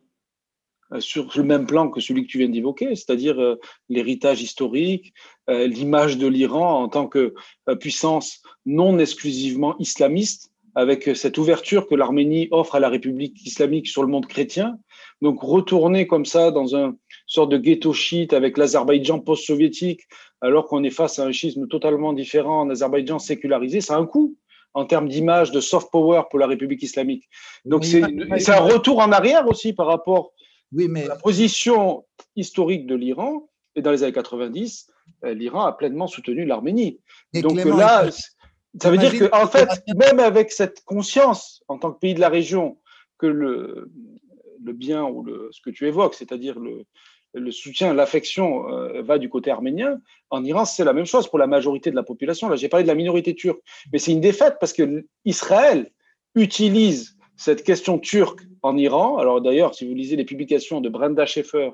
euh, sur le même plan que celui que tu viens d'évoquer, c'est-à-dire l'héritage historique, l'image de l'Iran en tant que puissance non exclusivement islamiste, avec cette ouverture que l'Arménie offre à la République islamique sur le monde chrétien. Donc retourner comme ça dans un sorte de ghetto chiite avec l'Azerbaïdjan post-soviétique, alors qu'on est face à un schisme totalement différent en Azerbaïdjan sécularisé, ça a un coût en termes d'image, de soft power pour la République islamique. Donc c'est un retour en arrière aussi par rapport oui, mais... à la position historique de l'Iran. Et dans les années 90, euh, l'Iran a pleinement soutenu l'Arménie. Donc là, ça veut dire que, en fait, même avec cette conscience, en tant que pays de la région, que le, le bien ou le, ce que tu évoques, c'est-à-dire le, le soutien, l'affection euh, va du côté arménien. En Iran, c'est la même chose pour la majorité de la population. Là, j'ai parlé de la minorité turque, mais c'est une défaite parce que Israël utilise cette question turque en Iran. Alors d'ailleurs, si vous lisez les publications de Brenda Schaeffer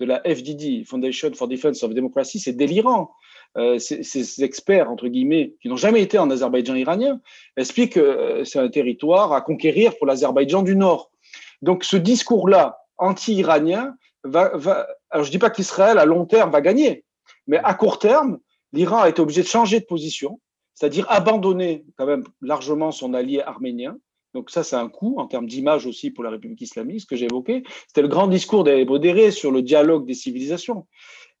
de la FDD, Foundation for Defense of Democracy, c'est délirant. Euh, ces, experts, entre guillemets, qui n'ont jamais été en Azerbaïdjan iranien, expliquent que euh, c'est un territoire à conquérir pour l'Azerbaïdjan du Nord. Donc ce discours-là, anti-iranien, va, va, alors je ne dis pas qu'Israël, à long terme, va gagner, mais à court terme, l'Iran a été obligé de changer de position c'est-à-dire abandonner quand même largement son allié arménien. Donc ça, c'est un coup en termes d'image aussi pour la République islamique, ce que j'ai évoqué. C'était le grand discours des modérés sur le dialogue des civilisations.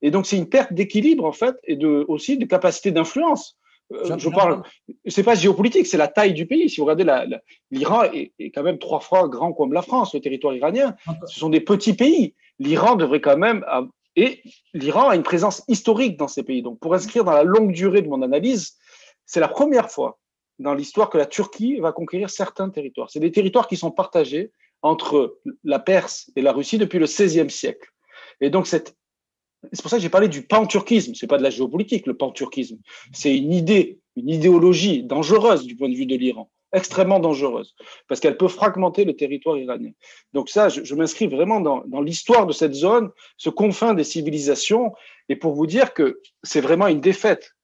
Et donc c'est une perte d'équilibre en fait et de, aussi de capacité d'influence. Euh, je parle, c'est pas géopolitique, c'est la taille du pays. Si vous regardez l'Iran est, est, quand même trois fois grand comme la France, le territoire iranien. Ce sont des petits pays. L'Iran devrait quand même et l'Iran a une présence historique dans ces pays. Donc pour inscrire dans la longue durée de mon analyse, c'est la première fois dans l'histoire que la Turquie va conquérir certains territoires. C'est des territoires qui sont partagés entre la Perse et la Russie depuis le XVIe siècle. Et donc c'est pour ça que j'ai parlé du pan-turquisme. C'est pas de la géopolitique, le pan-turquisme. C'est une idée, une idéologie dangereuse du point de vue de l'Iran, extrêmement dangereuse, parce qu'elle peut fragmenter le territoire iranien. Donc ça, je, m'inscris vraiment dans, l'histoire de cette zone, ce confin des civilisations, et pour vous dire que c'est vraiment une défaite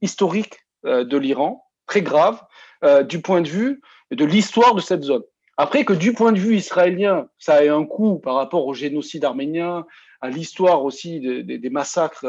historique euh, de l'Iran, très grave, euh, du point de vue de l'histoire de cette zone. Après que du point de vue israélien, ça a un coût par rapport au génocide arménien, à l'histoire aussi des massacres.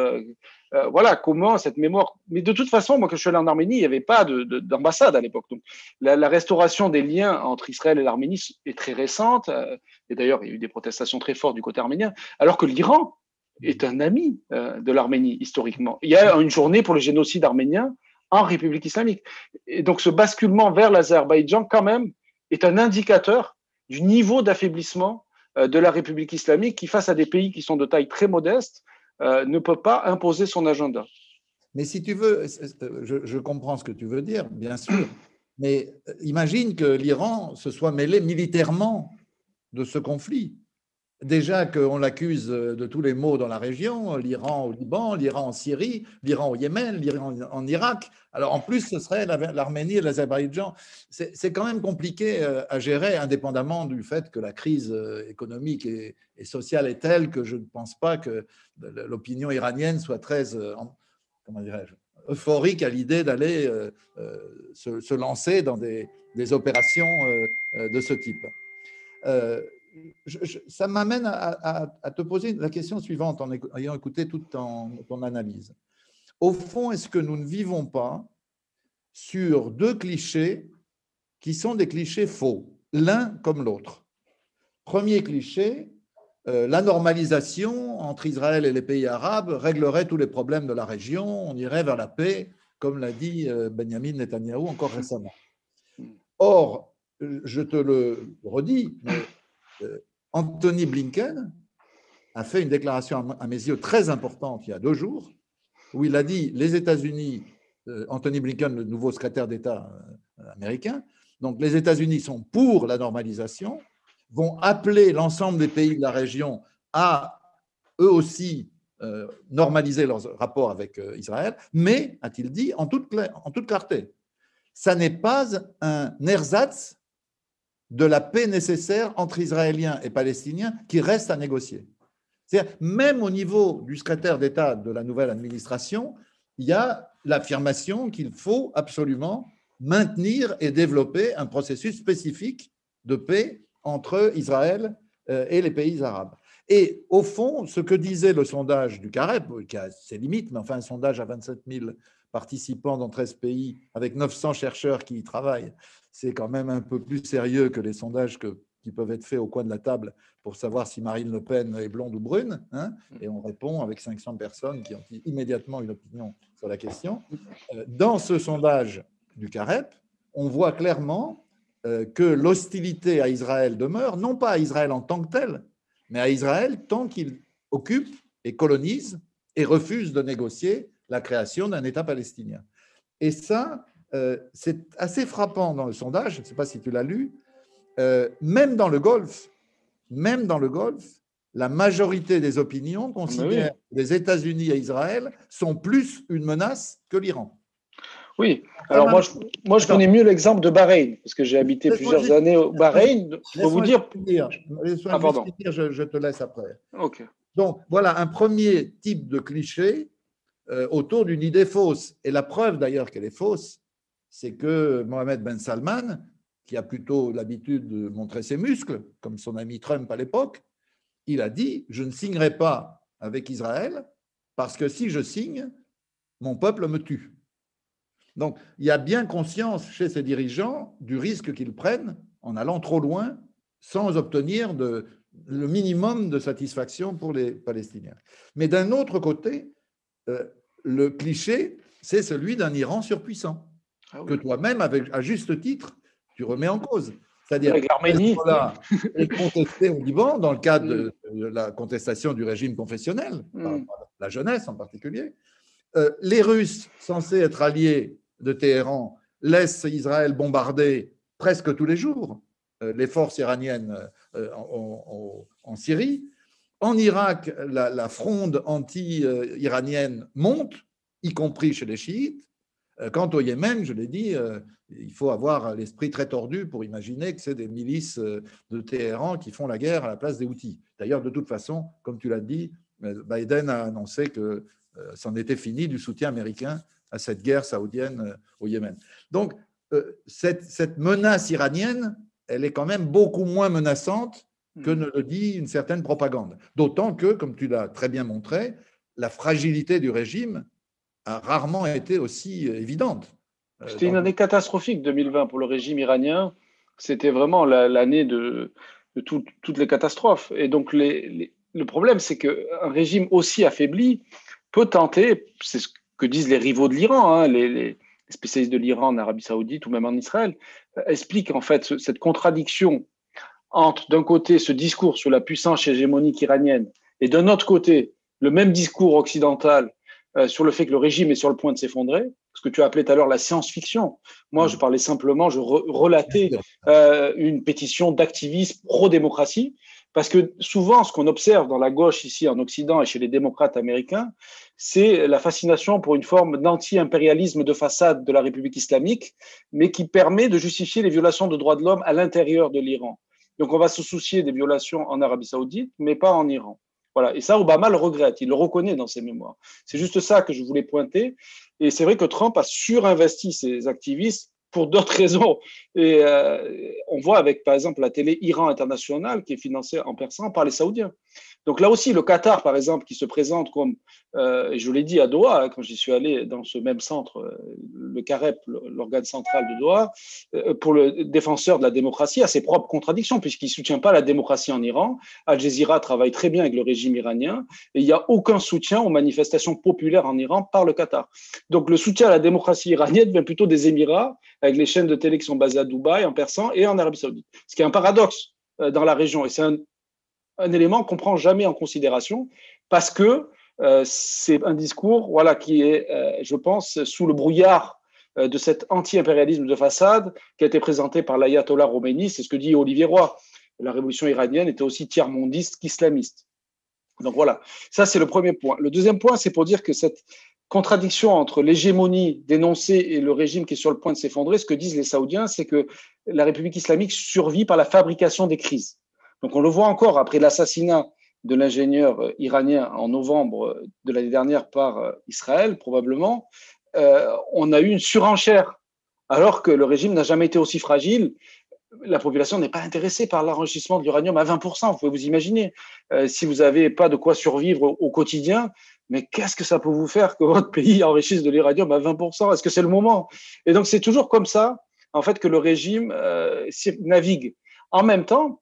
Euh, euh, voilà comment cette mémoire. Mais de toute façon, moi, quand je suis allé en Arménie, il n'y avait pas d'ambassade à l'époque. Donc, la, restauration des liens entre Israël et l'Arménie est très récente. Euh, et d'ailleurs, il y a eu des protestations très fortes du côté arménien. Alors que l'Iran est un ami de l'Arménie historiquement. Il y a une journée pour le génocide arménien en République islamique. Et donc, ce basculement vers l'Azerbaïdjan, quand même, est un indicateur du niveau d'affaiblissement euh, de la République islamique qui, face à des pays qui sont de taille très modeste, euh, ne peut pas imposer son agenda. Mais si tu veux, je, comprends ce que tu veux dire, bien sûr, mais imagine que l'Iran se soit mêlé militairement de ce conflit. Déjà qu'on l'accuse de tous les maux dans la région, l'Iran au Liban, l'Iran en Syrie, l'Iran au Yémen, l'Iran en Irak. Alors en plus, ce serait l'Arménie et l'Azerbaïdjan. C'est quand même compliqué euh, à gérer, indépendamment du fait que la crise euh, économique et, sociale est telle que je ne pense pas que l'opinion iranienne soit très, euh, comment euphorique à l'idée d'aller se, lancer dans des opérations de ce type ça m'amène à, te poser la question suivante en ayant écouté toute ton, analyse. Au fond, est-ce que nous ne vivons pas sur deux clichés qui sont des clichés faux, l'un comme l'autre? Premier cliché, euh, la normalisation entre Israël et les pays arabes réglerait tous les problèmes de la région, on irait vers la paix, comme l'a dit euh, Benjamin Netanyahu encore récemment. Or, je te le redis, Anthony Blinken a fait une déclaration à mes yeux très importante il y a deux jours, où il a dit les États-Unis, euh, Anthony Blinken, le nouveau secrétaire d'État euh, américain, donc les États-Unis sont pour la normalisation, vont appeler l'ensemble des pays de la région à eux aussi normaliser leurs rapports avec Israël, mais, a-t-il dit, en toute, en toute clarté, ça n'est pas un ersatz de la paix nécessaire entre Israéliens et Palestiniens qui reste à négocier. C'est-à-dire, même au niveau du secrétaire d'État de la nouvelle administration, il y a l'affirmation qu'il faut absolument maintenir et développer un processus spécifique de paix entre Israël euh, et les pays arabes. Et au fond, ce que disait le sondage du CAREP, qui a ses limites, mais enfin un sondage à 27 000 participants dans 13 pays, avec 900 chercheurs qui y travaillent, c'est quand même un peu plus sérieux que les sondages qui peuvent être faits au coin de la table pour savoir si Marine Le Pen est blonde ou brune. Hein, et on répond avec 500 personnes qui ont immédiatement une opinion sur la question. Euh, dans ce sondage du CAREP, on voit clairement euh, que l'hostilité à Israël demeure, non pas à Israël en tant que tel, mais à Israël tant qu'il occupe et colonise et refuse de négocier la création d'un État palestinien. Et ça, euh, c'est assez frappant dans le sondage, je ne sais pas si tu l'as lu, euh, même dans le Golfe, même dans le Golfe, la majorité des opinions considèrent que les États-Unis et Israël sont plus une menace que l'Iran. Oui, alors moi je, moi, je connais mieux l'exemple de Bahreïn, parce que j'ai habité plusieurs années au Bahreïn. Pour vous dire. Ah, pardon. Je, je, te laisse après. Donc voilà un premier type de cliché autour d'une idée fausse. Et la preuve d'ailleurs qu'elle est fausse, c'est que Mohamed Ben Salman, qui a plutôt l'habitude de montrer ses muscles, comme son ami Trump à l'époque, il a dit Je ne signerai pas avec Israël parce que si je signe, mon peuple me tue. Donc, il y a bien conscience chez ces dirigeants du risque qu'ils prennent en allant trop loin sans obtenir le minimum de satisfaction pour les Palestiniens. Mais d'un autre côté, euh, le cliché, c'est celui d'un Iran surpuissant, ah que toi-même, à juste titre, tu remets en cause. C'est-à-dire l'Arménie est contesté au Liban dans le cadre de, mm. la contestation du régime confessionnel, mm. la jeunesse en particulier. Euh, les Russes, censés être alliés de Téhéran, laissent Israël bombarder presque tous les jours euh, les forces iraniennes euh, en, Syrie. En Irak, la, fronde anti-iranienne monte, y compris chez les chiites. Euh, quant au Yémen, je l'ai dit, il faut avoir l'esprit très tordu pour imaginer que c'est des milices de Téhéran qui font la guerre à la place des outils. D'ailleurs, de toute façon, comme tu l'as dit, Biden a annoncé que c'en était fini du soutien américain à cette guerre saoudienne au Yémen. Donc, cette menace iranienne, elle est quand même beaucoup moins menaçante que hmm. ne le dit une certaine propagande. D'autant que, comme tu l'as très bien montré, la fragilité du régime a rarement été aussi évidente. Euh, C'était une année catastrophique 2020 pour le régime iranien. C'était vraiment l'année de, toutes les catastrophes. Et donc le problème, c'est qu'un régime aussi affaibli peut tenter, c'est ce que disent les rivaux de l'Iran, hein, les, spécialistes de l'Iran en Arabie Saoudite ou même en Israël, euh, expliquent en fait cette contradiction entre d'un côté ce discours sur la puissance hégémonique iranienne et d'un autre côté le même discours occidental euh, sur le fait que le régime est sur le point de s'effondrer, ce que tu as appelé tout à l'heure la science-fiction. Moi, je parlais simplement, je relatais euh, une pétition d'activisme pro-démocratie parce que souvent, ce qu'on observe dans la gauche ici en Occident et chez les démocrates américains, c'est la fascination pour une forme d'anti-impérialisme de façade de la République islamique, mais qui permet de justifier les violations de droits de l'homme à l'intérieur de l'Iran. Donc on va se soucier des violations en Arabie saoudite, mais pas en Iran. Voilà. Et ça, Obama le regrette, il le reconnaît dans ses mémoires. C'est juste ça que je voulais pointer. Et c'est vrai que Trump a surinvesti ses activistes pour d'autres raisons. Et euh, on voit avec, par exemple, la télé Iran International qui est financée en persan par les Saoudiens. Donc là aussi, le Qatar, par exemple, qui se présente comme, euh, je l'ai dit à Doha, hein, quand j'y suis allé dans ce même centre, euh, le CAREP, l'organe central de Doha, euh, pour le défenseur de la démocratie, a ses propres contradictions, puisqu'il ne soutient pas la démocratie en Iran. Al Jazeera travaille très bien avec le régime iranien, et il n'y a aucun soutien aux manifestations populaires en Iran par le Qatar. Donc le soutien à la démocratie iranienne vient plutôt des Émirats, avec les chaînes de télé qui sont basées à Dubaï, en persan, et en Arabie saoudite. Ce qui est un paradoxe dans la région. Et c'est un, un élément qu'on prend jamais en considération parce que euh, c'est un discours voilà, qui est, euh, je pense, sous le brouillard euh, de cet anti-impérialisme de façade qui a été présenté par l'ayatollah Khomeini. C'est ce que dit Olivier Roy. La révolution iranienne était aussi tiers-mondiste qu'islamiste. Donc voilà, ça c'est le premier point. Le deuxième point, c'est pour dire que cette contradiction entre l'hégémonie dénoncée et le régime qui est sur le point de s'effondrer, ce que disent les Saoudiens, c'est que la République islamique survit par la fabrication des crises. Donc on le voit encore après l'assassinat de l'ingénieur euh, iranien en novembre euh, de l'année dernière par euh, Israël, probablement, on a eu une surenchère, alors que le régime n'a jamais été aussi fragile. La population n'est pas intéressée par l'enrichissement de l'uranium à 20%, vous pouvez vous imaginer. si vous n'avez pas de quoi survivre au, quotidien, mais qu'est-ce que ça peut vous faire que votre pays enrichisse de l'uranium à 20% Est-ce que c'est le moment? Et donc c'est toujours comme ça, en fait, que le régime navigue. En même temps,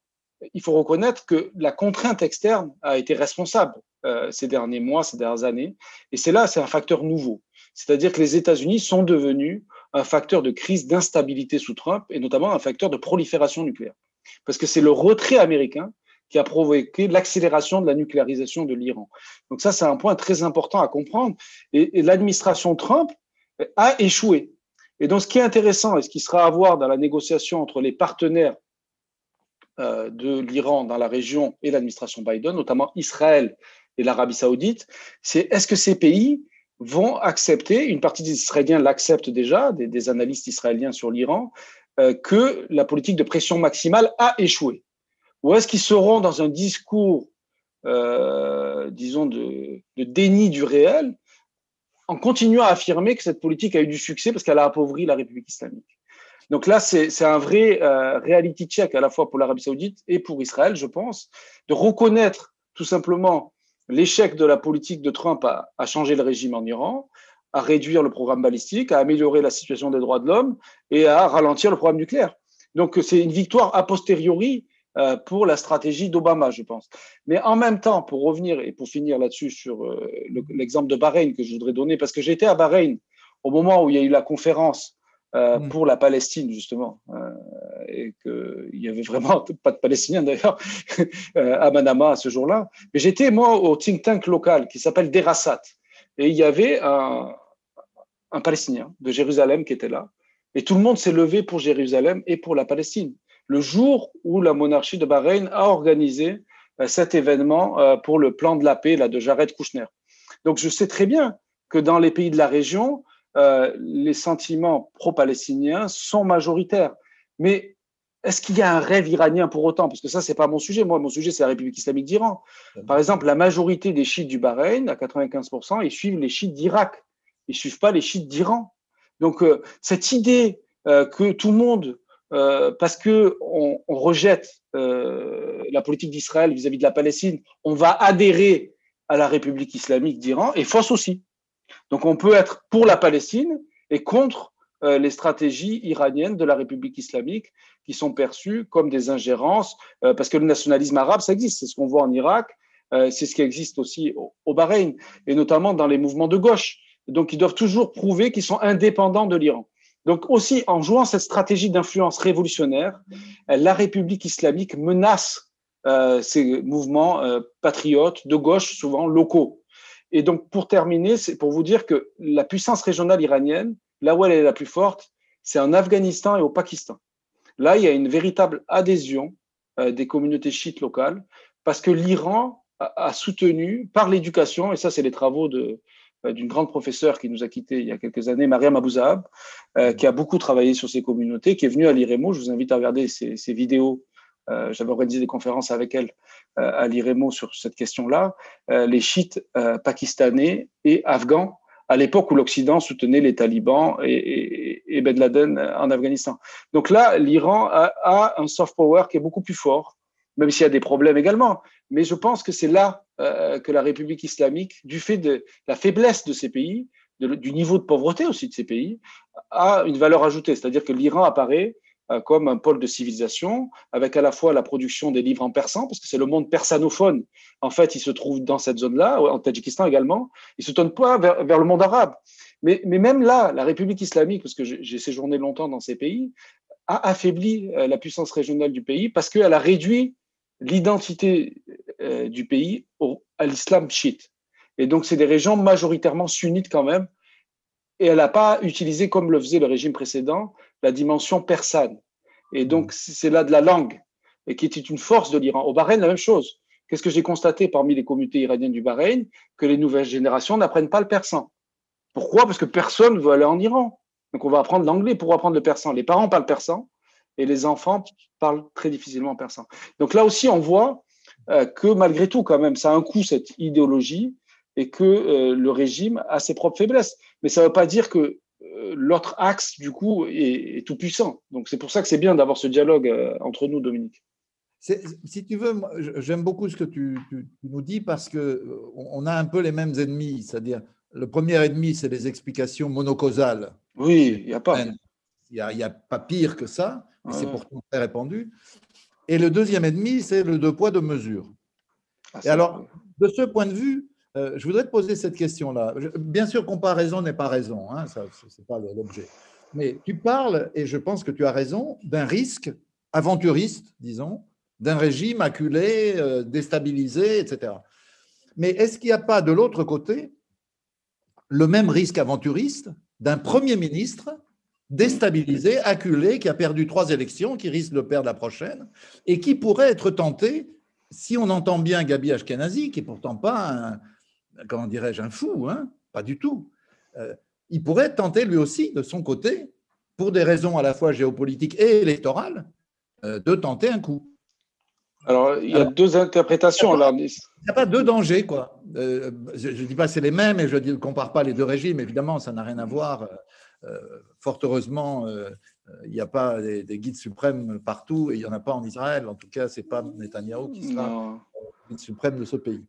il faut reconnaître que la contrainte externe a été responsable euh, ces derniers mois, ces dernières années. Et c'est là, c'est un facteur nouveau. C'est-à-dire que les États-Unis sont devenus un facteur de crise d'instabilité sous Trump et notamment un facteur de prolifération nucléaire. Parce que c'est le retrait américain qui a provoqué l'accélération de la nucléarisation de l'Iran. Donc ça, c'est un point très important à comprendre. Et, l'administration Trump a échoué. Et donc, ce qui est intéressant et ce qui sera à voir dans la négociation entre les partenaires euh, de l'Iran dans la région et l'administration Biden, notamment Israël et l'Arabie saoudite, c'est est-ce que ces pays vont accepter, une partie des Israéliens l'acceptent déjà, des, analystes israéliens sur l'Iran, euh, que la politique de pression maximale a échoué? Ou est-ce qu'ils seront dans un discours, euh, disons, de, déni du réel, en continuant à affirmer que cette politique a eu du succès parce qu'elle a appauvri la République islamique? Donc là, c'est un vrai euh, reality check à la fois pour l'Arabie saoudite et pour Israël, je pense, de reconnaître tout simplement l'échec de la politique de Trump à, changer le régime en Iran, à réduire le programme balistique, à améliorer la situation des droits de l'homme et à ralentir le programme nucléaire. Donc c'est une victoire a posteriori euh, pour la stratégie d'Obama, je pense. Mais en même temps, pour revenir et pour finir là-dessus sur euh, l'exemple de Bahreïn que je voudrais donner, parce que j'étais à Bahreïn au moment où il y a eu la conférence euh, mm. pour la Palestine, justement, et qu'il n'y avait vraiment pas de Palestiniens d'ailleurs à Manama à ce jour-là. Mais j'étais, moi, au think tank local qui s'appelle Derasat. Et il y avait un, un Palestinien de Jérusalem qui était là. Et tout le monde s'est levé pour Jérusalem et pour la Palestine le jour où la monarchie de Bahreïn a organisé euh, cet événement euh, pour le plan de la paix là, de Jared Kushner. Donc je sais très bien que dans les pays de la région, euh, les sentiments pro-palestiniens sont majoritaires. Mais est-ce qu'il y a un rêve iranien pour autant? Parce que ça, c'est pas mon sujet. Moi, mon sujet, c'est la République islamique d'Iran. Par exemple, la majorité des chiites du Bahreïn, à 95%, ils suivent les chiites d'Irak. Ils suivent pas les chiites d'Iran. Donc, cette idée que tout le monde euh, parce que on, rejette euh, la politique d'Israël vis-à-vis de la Palestine, on va adhérer à la République islamique d'Iran et fausse aussi. Donc on peut être pour la Palestine et contre euh, les stratégies iraniennes de la République islamique qui sont perçues comme des ingérences, euh, parce que le nationalisme arabe, ça existe, c'est ce qu'on voit en Irak, euh, c'est ce qui existe aussi au, au Bahreïn, et notamment dans les mouvements de gauche. Donc ils doivent toujours prouver qu'ils sont indépendants de l'Iran. Donc aussi, en jouant cette stratégie d'influence révolutionnaire, la République islamique menace ces mouvements patriotes de gauche, souvent locaux. Et donc, pour terminer, c'est pour vous dire que la puissance régionale iranienne, là où elle est la plus forte, c'est en Afghanistan et au Pakistan. Là, il y a une véritable adhésion euh, des communautés chiites locales parce que l'Iran a, soutenu par l'éducation, et ça, c'est les travaux de, euh, d'une grande professeure qui nous a quittés il y a quelques années, Mariam Abouzahab, euh, qui a beaucoup travaillé sur ces communautés, qui est venue à l'IREMO. Je vous invite à regarder ces, ces vidéos. Euh, J'avais organisé des conférences avec elle euh, à l'IREMO sur cette question-là. Euh, les chiites pakistanais et afghans, à l'époque où l'Occident soutenait les talibans et, et, Ben Laden en Afghanistan. Donc là, l'Iran a, a un soft power qui est beaucoup plus fort, même s'il y a des problèmes également. Mais je pense que c'est là que la République islamique, du fait de la faiblesse de ces pays, du niveau de pauvreté aussi de ces pays, a une valeur ajoutée. C'est-à-dire que l'Iran apparaît comme un pôle de civilisation, avec à la fois la production des livres en persan, parce que c'est le monde persanophone, en fait, il se trouve dans cette zone-là, en Tadjikistan également, il se tourne pas vers, le monde arabe. Mais, même là, la République islamique, parce que j'ai séjourné longtemps dans ces pays, a affaibli euh, la puissance régionale du pays parce qu'elle a réduit l'identité euh, du pays à l'islam chiite. Et donc, c'est des régions majoritairement sunnites quand même. Et elle n'a pas utilisé, comme le faisait le régime précédent, la dimension persane. Et donc, c'est là de la langue, et qui était une force de l'Iran. Au Bahreïn, la même chose. Qu'est-ce que j'ai constaté parmi les communautés iraniennes du Bahreïn? Que les nouvelles générations n'apprennent pas le persan. Pourquoi? Parce que personne ne veut aller en Iran. Donc, on va apprendre l'anglais pour apprendre le persan. Les parents parlent persan, et les enfants parlent très difficilement persan. Donc là aussi, on voit euh, que malgré tout, quand même, ça a un coût, cette idéologie, et que euh, le régime a ses propres faiblesses. Mais ça ne veut pas dire que l'autre axe, du coup, est, est tout puissant. Donc c'est pour ça que c'est bien d'avoir ce dialogue euh, entre nous, Dominique. Si tu veux, j'aime beaucoup ce que tu, tu, tu, nous dis parce que euh, on a un peu les mêmes ennemis, c'est-à-dire le premier ennemi, c'est les explications monocausales. Oui, il n'y a pas. Il n'y a, a, pas pire que ça ouais. c'est pourtant très répandu. Et le deuxième ennemi, c'est le deux poids, deux mesures. Ah, et alors, de ce point de vue, euh, je voudrais te poser cette question-là. Bien sûr, comparaison n'est pas raison, hein, ce n'est pas l'objet. Mais tu parles, et je pense que tu as raison, d'un risque aventuriste, disons, d'un régime acculé, euh, déstabilisé, etc. Mais est-ce qu'il n'y a pas de l'autre côté le même risque aventuriste d'un Premier ministre déstabilisé, acculé, qui a perdu trois élections, qui risque de perdre la prochaine, et qui pourrait être tenté, si on entend bien Gabi Ashkenazi, qui n'est pourtant pas un, comment dirais-je, un fou, hein pas du tout, euh, il pourrait tenté lui aussi, de son côté, pour des raisons à la fois géopolitiques et électorales, euh, de tenter un coup. Alors, il y a Alors, deux interprétations. Il n'y a, pas deux dangers, quoi. Euh, je ne dis pas c'est les mêmes et je ne compare pas les deux régimes, évidemment, ça n'a rien à voir. Fort heureusement, il n'y a pas des, des, guides suprêmes partout et il n'y en a pas en Israël. En tout cas, ce n'est pas Netanyahou qui sera non. guide suprême de ce pays.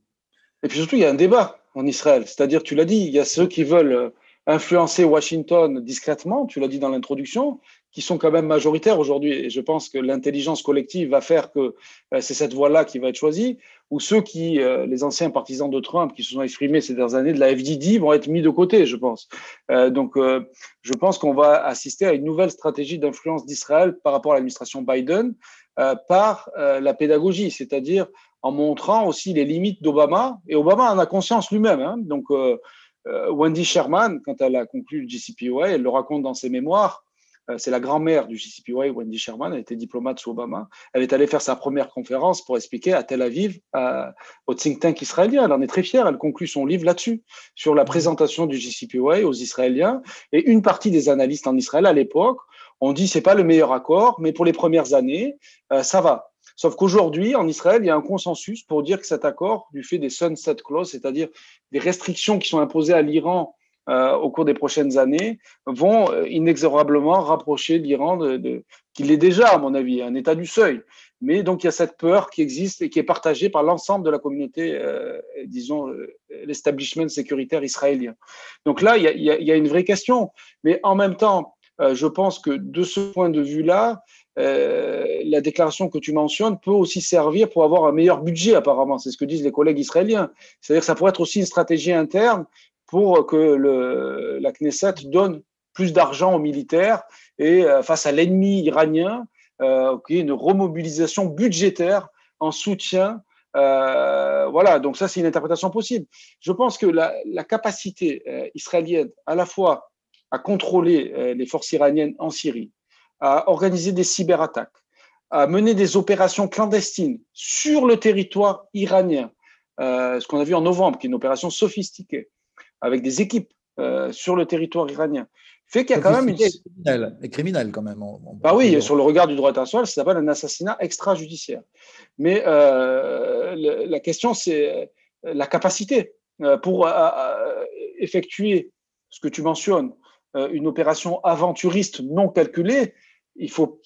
Et puis surtout, il y a un débat en Israël. C'est-à-dire, tu l'as dit, il y a ceux qui veulent influencer Washington discrètement, tu l'as dit dans l'introduction, qui sont quand même majoritaires aujourd'hui. Et je pense que l'intelligence collective va faire que euh, c'est cette voie-là qui va être choisie, ou ceux qui, euh, les anciens partisans de Trump qui se sont exprimés ces dernières années de la FDD vont être mis de côté, je pense. Euh, donc, je pense qu'on va assister à une nouvelle stratégie d'influence d'Israël par rapport à l'administration Biden par la pédagogie, c'est-à-dire en montrant aussi les limites d'Obama. Et Obama en a conscience lui-même. Hein. Donc, Wendy Sherman, quand elle a conclu le JCPOA, elle le raconte dans ses mémoires, euh, c'est la grand-mère du JCPOA, Wendy Sherman, elle était diplomate sous Obama. Elle est allée faire sa première conférence pour expliquer à Tel Aviv, au think tank israélien. Elle en est très fière. Elle conclut son livre là-dessus, sur la présentation du JCPOA aux Israéliens. Et une partie des analystes en Israël à l'époque ont dit c'est pas le meilleur accord, mais pour les premières années, euh, ça va. Sauf qu'aujourd'hui, en Israël, il y a un consensus pour dire que cet accord, du fait des sunset clauses, c'est-à-dire des restrictions qui sont imposées à l'Iran euh, au cours des prochaines années vont euh, inexorablement rapprocher l'Iran de, de qu'il est déjà, à mon avis, un état du seuil. Mais donc il y a cette peur qui existe et qui est partagée par l'ensemble de la communauté, euh, disons, l'establishment sécuritaire israélien. Donc là, il y, a, une vraie question. Mais en même temps, je pense que de ce point de vue-là, la déclaration que tu mentionnes peut aussi servir pour avoir un meilleur budget, apparemment. C'est ce que disent les collègues israéliens. C'est-à-dire que ça pourrait être aussi une stratégie interne pour que le, la Knesset donne plus d'argent aux militaires et euh, face à l'ennemi iranien, euh, une remobilisation budgétaire en soutien. Euh, voilà, donc ça c'est une interprétation possible. Je pense que la, la capacité euh, israélienne à la fois à contrôler euh, les forces iraniennes en Syrie, à organiser des cyberattaques, à mener des opérations clandestines sur le territoire iranien, ce qu'on a vu en novembre, qui est une opération sophistiquée, avec des équipes euh, sur le territoire iranien, fait qu'il y a quand même une. Criminel, criminel quand même. bah oui, sur le regard du droit international, ça s'appelle un assassinat extrajudiciaire. Mais euh, le, la question, c'est euh, la capacité euh, pour euh, effectuer ce que tu mentionnes, euh, une opération aventuriste non calculée. Il faut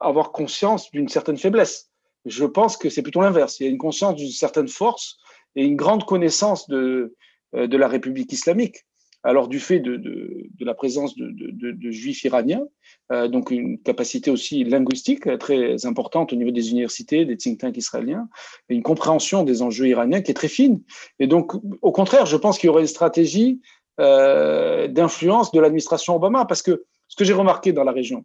avoir conscience d'une certaine faiblesse. Je pense que c'est plutôt l'inverse. Il y a une conscience d'une certaine force et une grande connaissance de, euh, de la République islamique. Alors, du fait de, de, de la présence de, de juifs iraniens, euh, donc une capacité aussi linguistique très importante au niveau des universités, des think tanks israéliens, une compréhension des enjeux iraniens qui est très fine. Et donc, au contraire, je pense qu'il y aurait une stratégie euh, d'influence de l'administration Obama, parce que ce que j'ai remarqué dans la région,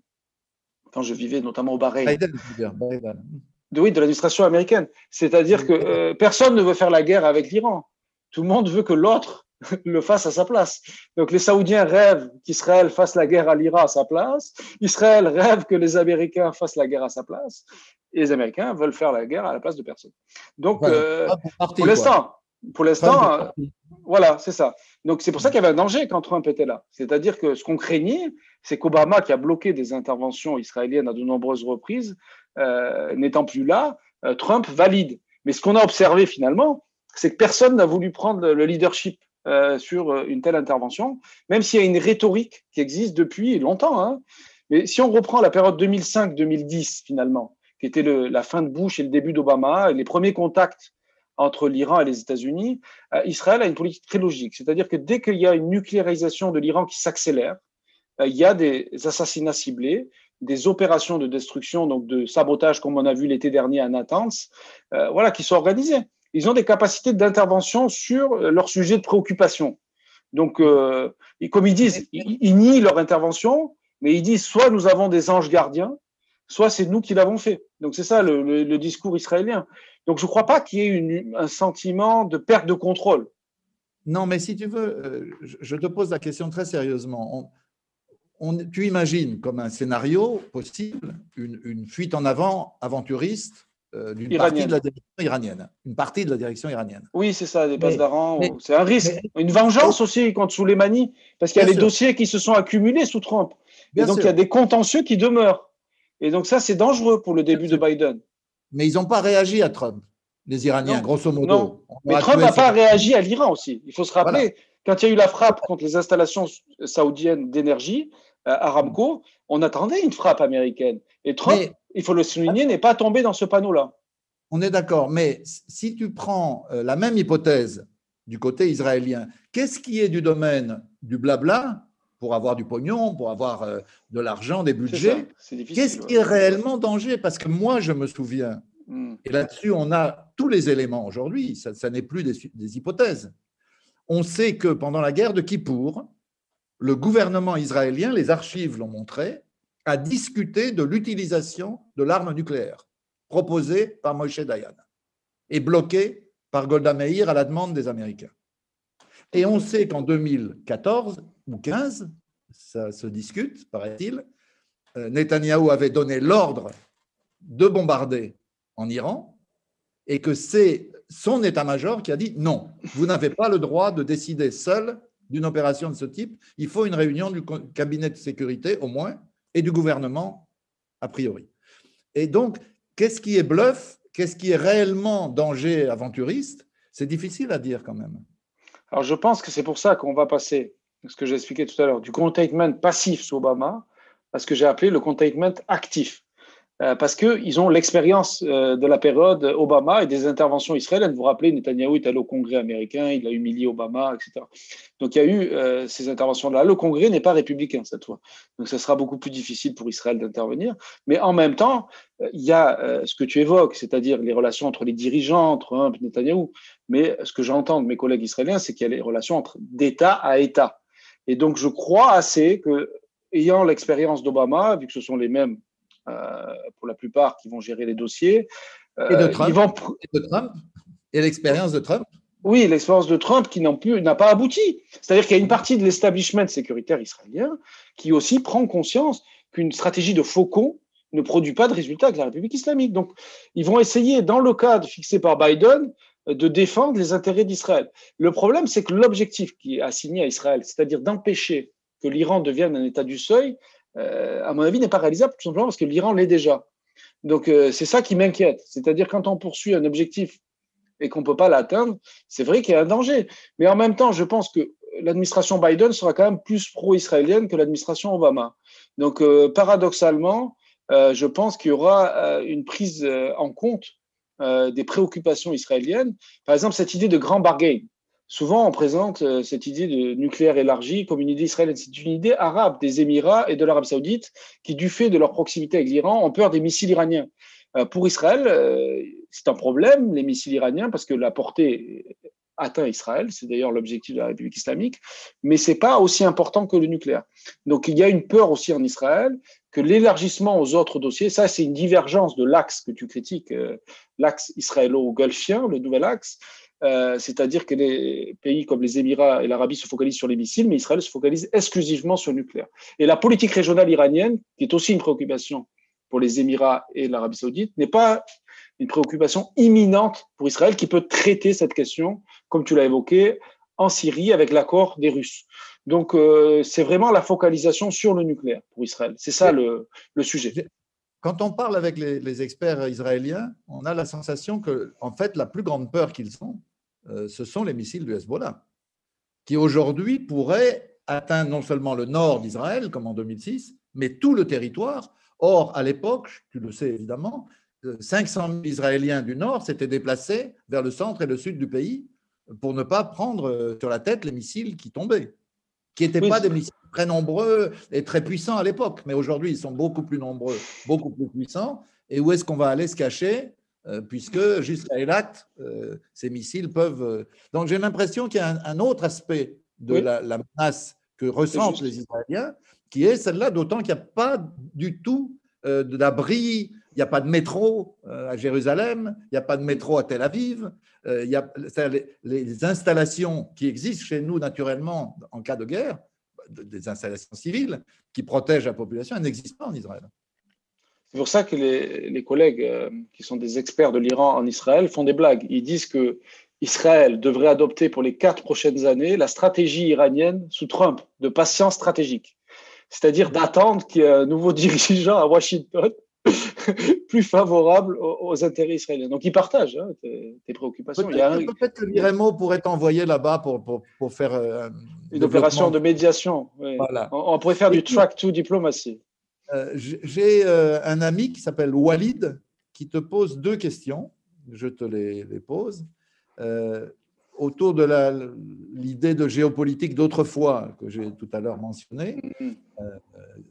quand je vivais notamment au Bahreïn, Biden, Biden. De, oui, de l'administration américaine, c'est-à-dire que euh, personne ne veut faire la guerre avec l'Iran tout le monde veut que l'autre le fasse à sa place. Donc les Saoudiens rêvent qu'Israël fasse la guerre à l'Iran à sa place. Israël rêve que les Américains fassent la guerre à sa place. Et les Américains veulent faire la guerre à la place de personne. Donc euh, pour l'instant, pour l'instant, euh, voilà, c'est ça. Donc c'est pour ça qu'il y avait un danger quand Trump était là. C'est-à-dire que ce qu'on craignait, c'est qu'Obama, qui a bloqué des interventions israéliennes à de nombreuses reprises, euh, n'étant plus là, euh, Trump valide. Mais ce qu'on a observé finalement, c'est que personne n'a voulu prendre le leadership euh, sur une telle intervention, même s'il y a une rhétorique qui existe depuis longtemps. Hein. Mais si on reprend la période 2005-2010, finalement, qui était le, la fin de Bush et le début d'Obama, et les premiers contacts entre l'Iran et les États-Unis, euh, Israël a une politique très logique. C'est-à-dire que dès qu'il y a une nucléarisation de l'Iran qui s'accélère, euh, il y a des assassinats ciblés, des opérations de destruction, donc de sabotage, comme on a vu l'été dernier à Natanz, euh, voilà, qui sont organisées ils ont des capacités d'intervention sur leur sujet de préoccupation. Donc, comme ils disent, ils, nient leur intervention, mais ils disent soit nous avons des anges gardiens, soit c'est nous qui l'avons fait. Donc, c'est ça le, discours israélien. Donc, je ne crois pas qu'il y ait une, un sentiment de perte de contrôle. Non, mais si tu veux, euh, je te pose la question très sérieusement. On, on, tu imagines comme un scénario possible une, une fuite en avant aventuriste euh, d'une partie de la direction iranienne. Une partie de la direction iranienne. Oui, c'est ça, des bases d'Aran. C'est un risque. Mais, une vengeance aussi contre Soleimani, parce qu'il y a sûr. dossiers qui se sont accumulés sous Trump. Bien et donc, sûr. il y a des contentieux qui demeurent. Et donc, ça, c'est dangereux pour le début de Biden. Mais ils n'ont pas réagi à Trump, les Iraniens, non. grosso modo. Non. Mais Trump n'a pas réagi à l'Iran aussi. Il faut se rappeler, voilà. quand il y a eu la frappe contre les installations saoudiennes d'énergie, euh, Aramco, on attendait une frappe américaine. Et Trump. Mais il faut le souligner, n'est pas tombé dans ce panneau-là. On est d'accord, mais si tu prends euh, la même hypothèse du côté israélien. Qu'est-ce qui est du domaine du blabla pour avoir du pognon, pour avoir euh, de l'argent, des budgets Qu'est-ce qui est réellement danger? Parce que moi, je me souviens, hmm. et là-dessus, on a tous les éléments aujourd'hui, ça, n'est plus des, des, hypothèses. On sait que pendant la guerre de Kippour, le gouvernement israélien, les archives l'ont montré, a discuté de l'utilisation de l'arme nucléaire proposée par Moshe Dayan et bloquée par Golda Meir à la demande des Américains. Et on sait qu'en 2014 ou 15, ça se discute, paraît-il, euh, Netanyahou avait donné l'ordre de bombarder en Iran et que c'est son état-major qui a dit non, vous n'avez pas le droit de décider seul d'une opération de ce type, il faut une réunion du cabinet de sécurité au moins et du gouvernement a priori. Et donc, qu'est-ce qui est bluff Qu'est-ce qui est réellement danger aventuriste C'est difficile à dire quand même. Alors, je pense que c'est pour ça qu'on va passer, ce que j'ai expliqué tout à l'heure, du containment passif sous Obama à ce que j'ai appelé le containment actif. Euh, parce qu'ils ont l'expérience euh, de la période Obama et des interventions israéliennes. Vous vous rappelez, Netanyahu est allé au Congrès américain, il a humilié Obama, etc. Donc il y a eu euh, ces interventions-là. Le Congrès n'est pas républicain cette fois. Donc ce sera beaucoup plus difficile pour Israël d'intervenir. Mais en même temps, il y a ce que tu évoques, c'est-à-dire les relations entre les dirigeants, entre Trump et Netanyahu. Mais ce que j'entends de mes collègues israéliens, c'est qu'il y a les relations entre d'État à État. Et donc je crois assez que, ayant l'expérience d'Obama, vu que ce sont les mêmes pour la plupart, qui vont gérer les dossiers. Euh, et de Trump, et, l'expérience de Trump oui, l'expérience de Trump qui n'a pas abouti. C'est-à-dire qu'il y a une partie de l'establishment sécuritaire israélien qui aussi prend conscience qu'une stratégie de faucon ne produit pas de résultats avec la République islamique. Donc, ils vont essayer, dans le cadre fixé par Biden, de défendre les intérêts d'Israël. Le problème, c'est que l'objectif qui est assigné à Israël, c'est-à-dire d'empêcher que l'Iran devienne un État du seuil, euh, à mon avis, n'est pas réalisable tout simplement parce que l'Iran l'est déjà. Donc, euh, c'est ça qui m'inquiète. C'est-à-dire, quand on poursuit un objectif et qu'on ne peut pas l'atteindre, c'est vrai qu'il y a un danger. Mais en même temps, je pense que l'administration Biden sera quand même plus pro-israélienne que l'administration Obama. Donc, euh, paradoxalement, je pense qu'il y aura une prise en compte des préoccupations israéliennes. Par exemple, cette idée de grand bargain. Souvent, on présente euh, cette idée de nucléaire élargi comme une idée israélienne. C'est une idée arabe des Émirats et de l'Arabie saoudite qui, du fait de leur proximité avec l'Iran, ont peur des missiles iraniens. Euh, pour Israël, euh, c'est un problème, les missiles iraniens, parce que la portée atteint Israël, c'est d'ailleurs l'objectif de la République islamique, mais c'est pas aussi important que le nucléaire. Donc il y a une peur aussi en Israël que l'élargissement aux autres dossiers, ça c'est une divergence de l'axe que tu critiques, l'axe israélo-golfien, le nouvel axe, euh, c'est-à-dire que les pays comme les Émirats et l'Arabie se focalisent sur les missiles, mais Israël se focalise exclusivement sur le nucléaire. Et la politique régionale iranienne, qui est aussi une préoccupation pour les Émirats et l'Arabie saoudite, n'est pas une préoccupation imminente pour Israël qui peut traiter cette question, comme tu l'as évoqué, en Syrie avec l'accord des Russes. Donc, euh, c'est vraiment la focalisation sur le nucléaire pour Israël. C'est ça le, sujet. Quand on parle avec les, les, experts israéliens, on a la sensation que, en fait, la plus grande peur qu'ils ont, ce sont les missiles du Hezbollah, qui aujourd'hui pourraient atteindre non seulement le nord d'Israël, comme en 2006, mais tout le territoire. Or, à l'époque, tu le sais évidemment, 500 euh, 000 Israéliens du nord s'étaient déplacés vers le centre et le sud du pays pour ne pas prendre euh, sur la tête les missiles qui tombaient, qui n'étaient pas des missiles très nombreux et très puissants à l'époque, mais aujourd'hui ils sont beaucoup plus nombreux, beaucoup plus puissants. Et où est-ce qu'on va aller se cacher euh, puisque jusqu'à Elat, euh, ces missiles peuvent. Euh, donc j'ai l'impression qu'il y a un, autre aspect de la, menace que ressentent les Israéliens, qui est celle-là, d'autant qu'il n'y a pas du tout d'abri, il n'y a pas de métro à Jérusalem, il n'y a pas de métro à Tel Aviv. il y a, les, installations qui existent chez nous naturellement en cas de guerre, des installations civiles qui protègent la population, elles n'existent pas en Israël. C'est pour ça que les, collègues euh, qui sont des experts de l'Iran en Israël font des blagues. Ils disent que Israël devrait adopter pour les quatre prochaines années la stratégie iranienne sous Trump de patience stratégique. C'est-à-dire d'attendre qu'il y ait un nouveau dirigeant à Washington plus favorable aux, intérêts israéliens. Donc, ils partagent hein, tes, préoccupations. Peut-être que l'IREMO pourrait t'envoyer là-bas pour, pour, faire euh, une opération de médiation. Voilà. On, pourrait faire du track to diplomacy. Euh, j'ai euh, un ami qui s'appelle Walid qui te pose deux questions. Je te les, pose. Euh, autour de l'idée de géopolitique d'autrefois que j'ai tout à l'heure mentionné. Mm-hmm. Euh,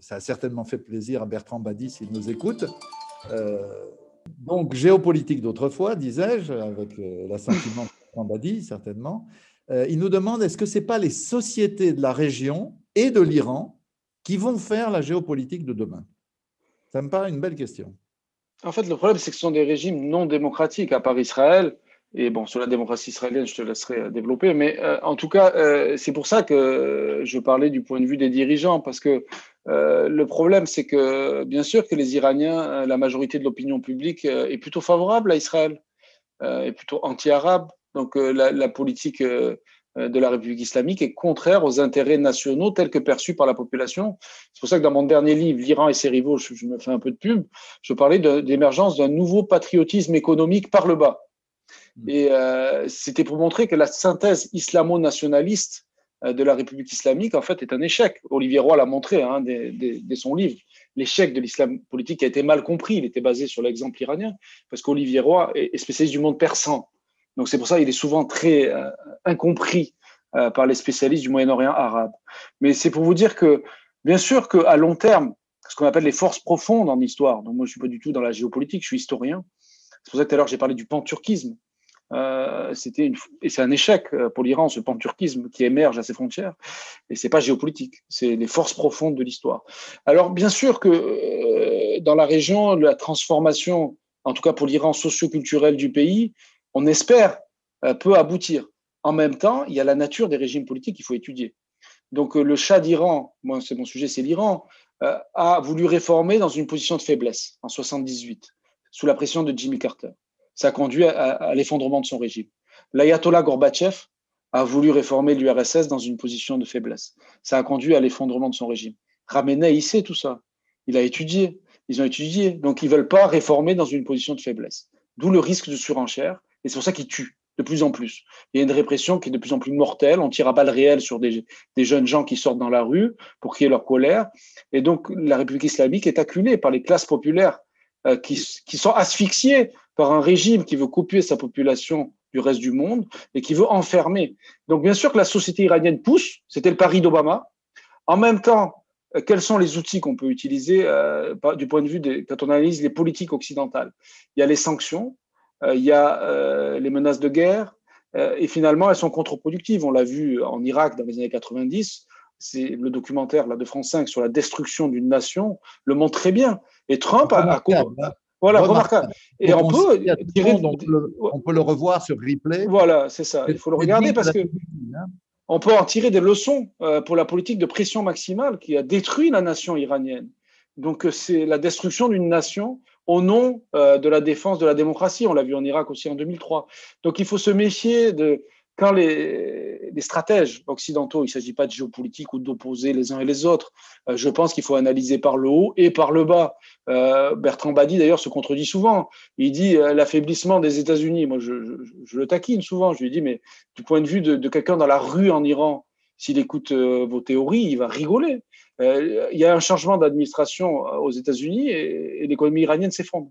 ça a certainement fait plaisir à Bertrand Badi s'il nous écoute. Donc, géopolitique d'autrefois, disais-je, avec l'assentiment de Bertrand Badi, certainement. il nous demande est-ce que ce n'est pas les sociétés de la région et de l'Iran qui vont faire la géopolitique de demain? Ça me paraît une belle question. En fait, le problème, c'est que ce sont des régimes non démocratiques, à part Israël. Et bon, sur la démocratie israélienne, je te laisserai euh, développer. Mais euh, en tout cas, euh, c'est pour ça que je parlais du point de vue des dirigeants, parce que le problème, c'est que bien sûr que les Iraniens, la majorité de l'opinion publique est plutôt favorable à Israël, est plutôt anti-arabe. Donc la, politique de la République islamique est contraire aux intérêts nationaux tels que perçus par la population. C'est pour ça que dans mon dernier livre, L'Iran et ses rivaux, je, me fais un peu de pub, je parlais d'émergence d'un nouveau patriotisme économique par le bas. Mm. Et euh, c'était pour montrer que la synthèse islamo-nationaliste euh, de la République islamique, en fait, est un échec. Olivier Roy l'a montré hein, dès, son livre. L'échec de l'islam politique a été mal compris. Il était basé sur l'exemple iranien, parce qu'Olivier Roy est, spécialiste du monde persan. Donc c'est pour ça qu'il est souvent très euh, incompris par les spécialistes du Moyen-Orient arabe. Mais c'est pour vous dire que, bien sûr qu'à long terme, ce qu'on appelle les forces profondes en histoire, donc moi je suis pas du tout dans la géopolitique, je suis historien, c'est pour ça que tout à l'heure j'ai parlé du panturquisme. Euh, c'était une, et c'est un échec euh, pour l'Iran, ce panturquisme qui émerge à ses frontières. Et c'est pas géopolitique, c'est les forces profondes de l'histoire. Alors, bien sûr que euh, dans la région, la transformation, en tout cas pour l'Iran socio-culturel du pays, on espère peut aboutir. En même temps, il y a la nature des régimes politiques qu'il faut étudier. Donc, le Shah d'Iran, moi, c'est mon sujet, c'est l'Iran, a voulu réformer dans une position de faiblesse en 78, sous la pression de Jimmy Carter ça a conduit à, l'effondrement de son régime. L'ayatollah Gorbatchev a voulu réformer l'URSS dans une position de faiblesse. Ça a conduit à l'effondrement de son régime. Ramenei, il sait tout ça. Il a étudié. Ils ont étudié. Donc, ils ne veulent pas réformer dans une position de faiblesse. D'où le risque de surenchère. Et c'est pour ça qu'ils tuent de plus en plus. Il y a une répression qui est de plus en plus mortelle. On tire à balles réelles sur des, jeunes gens qui sortent dans la rue pour crier leur colère. Et donc, la République islamique est acculée par les classes populaires euh, qui, qui, sont asphyxiées par un régime qui veut couper sa population du reste du monde et qui veut enfermer. Donc bien sûr que la société iranienne pousse, c'était le pari d'Obama. En même temps, euh, quels sont les outils qu'on peut utiliser euh, du point de vue des, quand on analyse les politiques occidentales? Il y a les sanctions, il y a euh, les menaces de guerre, euh, et finalement elles sont contre-productives. On l'a vu en Irak dans les années 90. C'est le documentaire là, de France 5 sur la destruction d'une nation le montre très bien. Et Trump a, a, voilà, remarquable. Et on peut, le, on peut le revoir sur replay. Voilà, c'est ça. Il faut le regarder parce que hein. on peut en tirer des leçons euh, pour la politique de pression maximale qui a détruit la nation iranienne. Donc euh, c'est la destruction d'une nation au nom euh, de la défense de la démocratie. On l'a vu en Irak aussi en 2003. Donc il faut se méfier de quand les, stratèges occidentaux, il ne s'agit pas de géopolitique ou d'opposer les uns et les autres, euh, je pense qu'il faut analyser par le haut et par le bas. Euh, Bertrand Badi, d'ailleurs, se contredit souvent. Il dit l'affaiblissement des États-Unis. Moi, je, le taquine souvent. Je lui dis, mais du point de vue de, quelqu'un dans la rue en Iran, s'il écoute vos théories, il va rigoler. Euh, il y a un changement d'administration aux États-Unis et, l'économie iranienne s'effondre.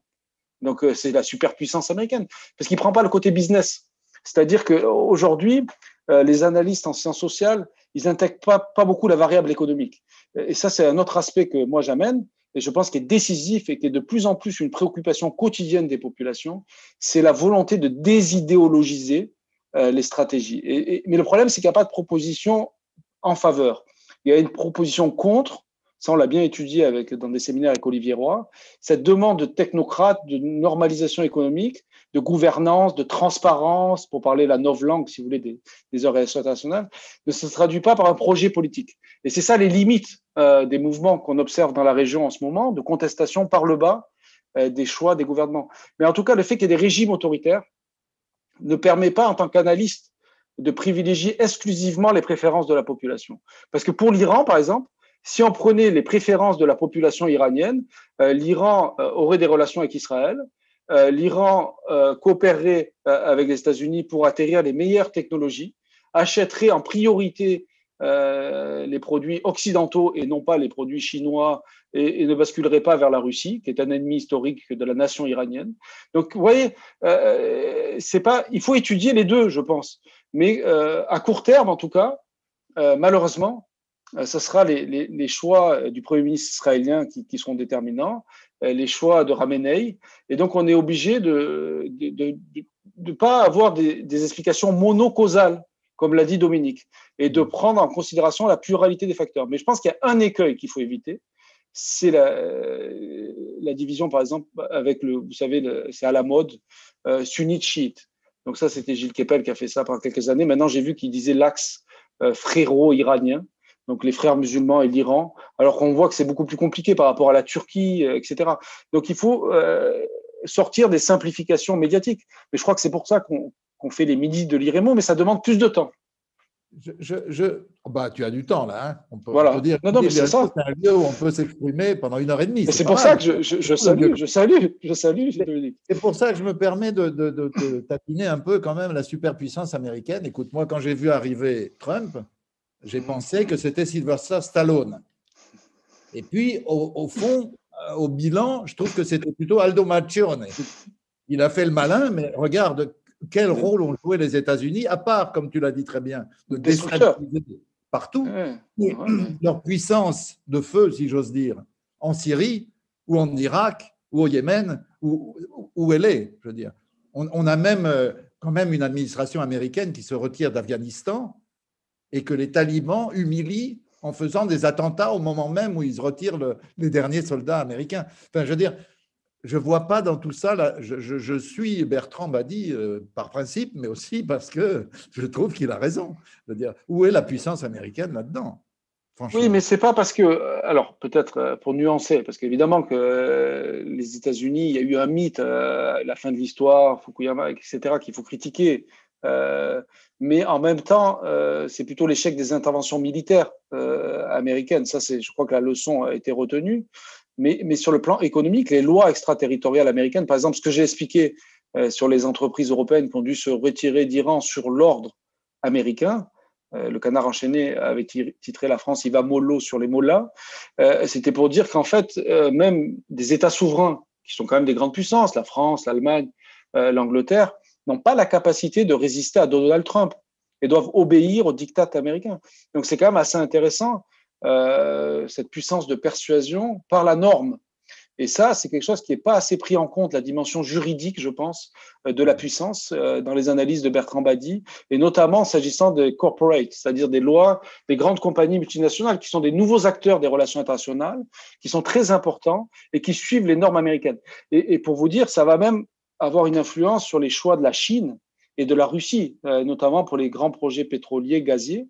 Donc, c'est la superpuissance américaine. Parce qu'il ne prend pas le côté business. C'est-à-dire qu'aujourd'hui, euh, les analystes en sciences sociales, ils n'intègrent pas, beaucoup la variable économique. Et ça, c'est un autre aspect que moi j'amène, et je pense qu'il est décisif et qui est de plus en plus une préoccupation quotidienne des populations, c'est la volonté de désidéologiser euh, les stratégies. Mais le problème, c'est qu'il n'y a pas de proposition en faveur. Il y a une proposition contre, ça on l'a bien étudié avec, dans des séminaires avec Olivier Roy, cette demande de technocrates, de normalisation économique, de gouvernance, de transparence, pour parler la langue, si vous voulez, des, des organisations internationales, ne se traduit pas par un projet politique. Et c'est ça les limites euh, des mouvements qu'on observe dans la région en ce moment, de contestation par le bas euh, des choix des gouvernements. Mais en tout cas, le fait qu'il y ait des régimes autoritaires ne permet pas, en tant qu'analyste, de privilégier exclusivement les préférences de la population. Parce que pour l'Iran, par exemple, si on prenait les préférences de la population iranienne, euh, l'Iran euh, aurait des relations avec Israël, euh, l'Iran coopérerait avec les États-Unis pour atterrir les meilleures technologies, achèterait en priorité les produits occidentaux et non pas les produits chinois et, ne basculerait pas vers la Russie, qui est un ennemi historique de la nation iranienne. Donc, vous voyez, c'est pas, il faut étudier les deux, je pense. Mais à court terme, en tout cas, malheureusement, ce sera les, choix du Premier ministre israélien qui, seront déterminants, les choix de Ramenei. Et donc, on est obligé de ne pas avoir des, explications monocausales comme l'a dit Dominique, et de prendre en considération la pluralité des facteurs. Mais je pense qu'il y a un écueil qu'il faut éviter, c'est la, euh, division, par exemple, avec le, vous savez, c'est à la mode, euh, sunnite Donc ça, c'était Gilles Kepel qui a fait ça pendant quelques années. Maintenant, j'ai vu qu'il disait l'axe euh, fréro-iranien, donc les frères musulmans et l'Iran, alors qu'on voit que c'est beaucoup plus compliqué par rapport à la Turquie, euh, etc. Donc il faut sortir des simplifications médiatiques. Mais je crois que c'est pour ça qu'on qu'on fait les midis de l'IREMO, mais ça demande plus de temps. Je, oh bah, tu as du temps là. Hein. On, peut, voilà. dire non, non, mais c'est ça. un lieu où on peut s'exprimer pendant une heure et demie. C'est pour ça que je, je, salue, je salue, je salue. C'est pour ça que je me permets de, de, de, tapiner un peu quand même la superpuissance américaine. Écoute, moi, quand j'ai vu arriver Trump, j'ai pensé que c'était Sylvester Stallone. Et puis, au, au, fond, euh, au bilan, je trouve que c'était plutôt Aldo Maccione. Il a fait le malin, mais regarde quel rôle ont joué les États-Unis, à part, comme tu l'as dit très bien, de déstabiliser partout, leur puissance de feu, si j'ose dire, en Syrie ou en Irak ou au Yémen, où, où elle est, je veux dire. On, a même euh, quand même une administration américaine qui se retire d'Afghanistan et que les talibans humilient en faisant des attentats au moment même où ils retirent les derniers soldats américains. Enfin, je veux dire, je ne vois pas dans tout ça, je, suis Bertrand Badi euh, par principe, mais aussi parce que je trouve qu'il a raison. Dire, où est la puissance américaine là-dedans? Oui, mais c'est pas parce que, euh, alors peut-être euh, pour nuancer, parce qu'évidemment que les États-Unis, il y a eu un mythe, la fin de l'histoire, Fukuyama, etc., qu'il faut critiquer. mais en même temps, c'est plutôt l'échec des interventions militaires américaines. Ça, je crois que la leçon a été retenue. Mais, sur le plan économique, les lois extraterritoriales américaines, par exemple, ce que j'ai expliqué euh, sur les entreprises européennes qui ont dû se retirer d'Iran sur l'ordre américain, euh, le canard enchaîné avait titré la France, il va mollo sur les mollahs. Euh, c'était pour dire qu'en fait, même des États souverains, qui sont quand même des grandes puissances, la France, l'Allemagne, l'Angleterre, n'ont pas la capacité de résister à Donald Trump et doivent obéir aux diktats américains. Donc c'est quand même assez intéressant euh, cette puissance de persuasion par la norme. Et ça, c'est quelque chose qui n'est pas assez pris en compte, la dimension juridique, je pense, euh, de la puissance euh, dans les analyses de Bertrand Badi, et notamment s'agissant des corporates, c'est-à-dire des lois des grandes compagnies multinationales qui sont des nouveaux acteurs des relations internationales, qui sont très importants et qui suivent les normes américaines. Et, pour vous dire, ça va même avoir une influence sur les choix de la Chine et de la Russie, notamment pour les grands projets pétroliers, gaziers,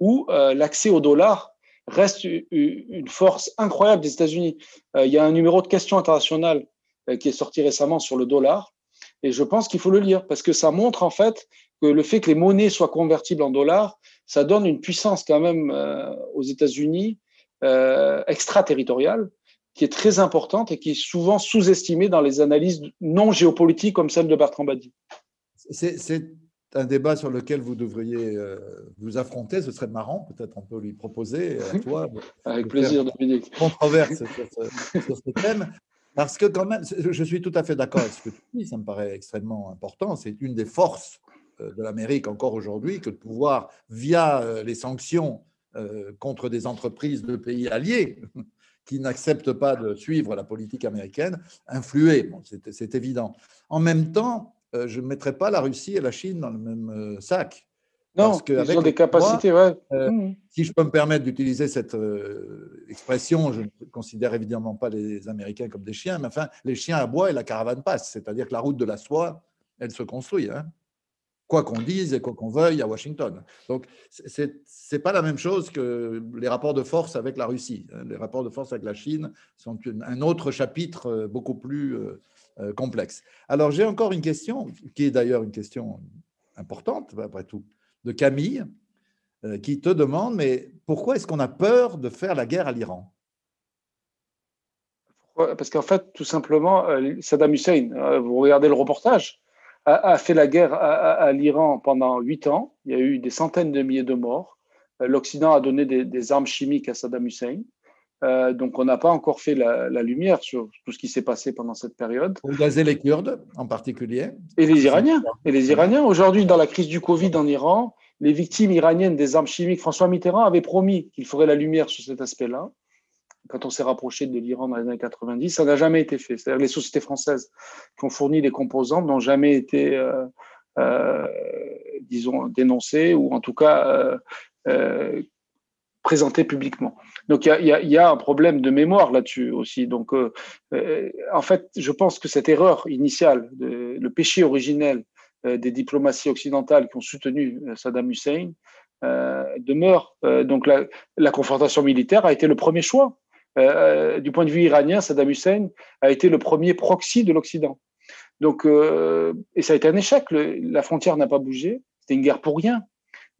où l'accès au dollar reste une force incroyable des États-Unis. Euh, il y a un numéro de questions internationales euh, qui est sorti récemment sur le dollar. Et je pense qu'il faut le lire parce que ça montre en fait que le fait que les monnaies soient convertibles en dollars, ça donne une puissance quand même euh, aux États-Unis extraterritoriale qui est très importante et qui est souvent sous-estimée dans les analyses non géopolitiques comme celle de Bertrand Badi. Un débat sur lequel vous devriez euh, vous affronter. Ce serait marrant, peut-être on peut lui proposer à toi. Avec plaisir, Dominique. Controverse sur, ce, thème. Parce que quand même, je suis tout à fait d'accord avec ce que tu dis, ça me paraît extrêmement important. C'est une des forces euh, de l'Amérique encore aujourd'hui que de pouvoir, via euh, les sanctions contre des entreprises de pays alliés qui n'acceptent pas de suivre la politique américaine, influer. Bon, c'est évident. En même temps, euh, je ne mettrais pas la Russie et la Chine dans le même euh, sac. Non, parce que ils ont des capacités, ouais. Euh, mmh. Si je peux me permettre d'utiliser cette expression, je ne considère évidemment pas les Américains comme des chiens, mais enfin, les chiens aboient et la caravane passe. C'est-à-dire que la route de la soie, elle se construit. Hein. quoi qu'on dise et quoi qu'on veuille à Washington. Donc, ce n'est pas la même chose que les rapports de force avec la Russie. Hein. Les rapports de force avec la Chine sont un autre chapitre beaucoup plus euh, complexe. Alors, j'ai encore une question, qui est d'ailleurs une question importante, après tout, de Camille, euh, qui te demande, mais pourquoi est-ce qu'on a peur de faire la guerre à l'Iran? Parce qu'en fait, tout simplement, euh, Saddam Hussein, vous regardez le reportage, a, fait la guerre à, l'Iran pendant huit ans. Il y a eu des centaines de milliers de morts. L'Occident a donné des, des, armes chimiques à Saddam Hussein. Euh, donc, on n'a pas encore fait la, lumière sur tout ce qui s'est passé pendant cette période. Vous gazez les Kurdes en particulier Et les Iraniens. Et les Iraniens. Aujourd'hui, dans la crise du Covid en Iran, les victimes iraniennes des armes chimiques, François Mitterrand avait promis qu'il ferait la lumière sur cet aspect-là. Quand on s'est rapproché de l'Iran dans les années 90, ça n'a jamais été fait. C'est-à-dire les sociétés françaises qui ont fourni les composants n'ont jamais été, euh, euh, disons, dénoncées ou en tout cas présenté publiquement. Donc il y, a, un problème de mémoire là-dessus aussi. Donc euh, euh, en fait, je pense que cette erreur initiale, le péché originel euh, des diplomaties occidentales qui ont soutenu Saddam Hussein demeure. donc la, confrontation militaire a été le premier choix. du point de vue iranien, Saddam Hussein a été le premier proxy de l'Occident. Donc, et ça a été un échec. la frontière n'a pas bougé. C'était une guerre pour rien.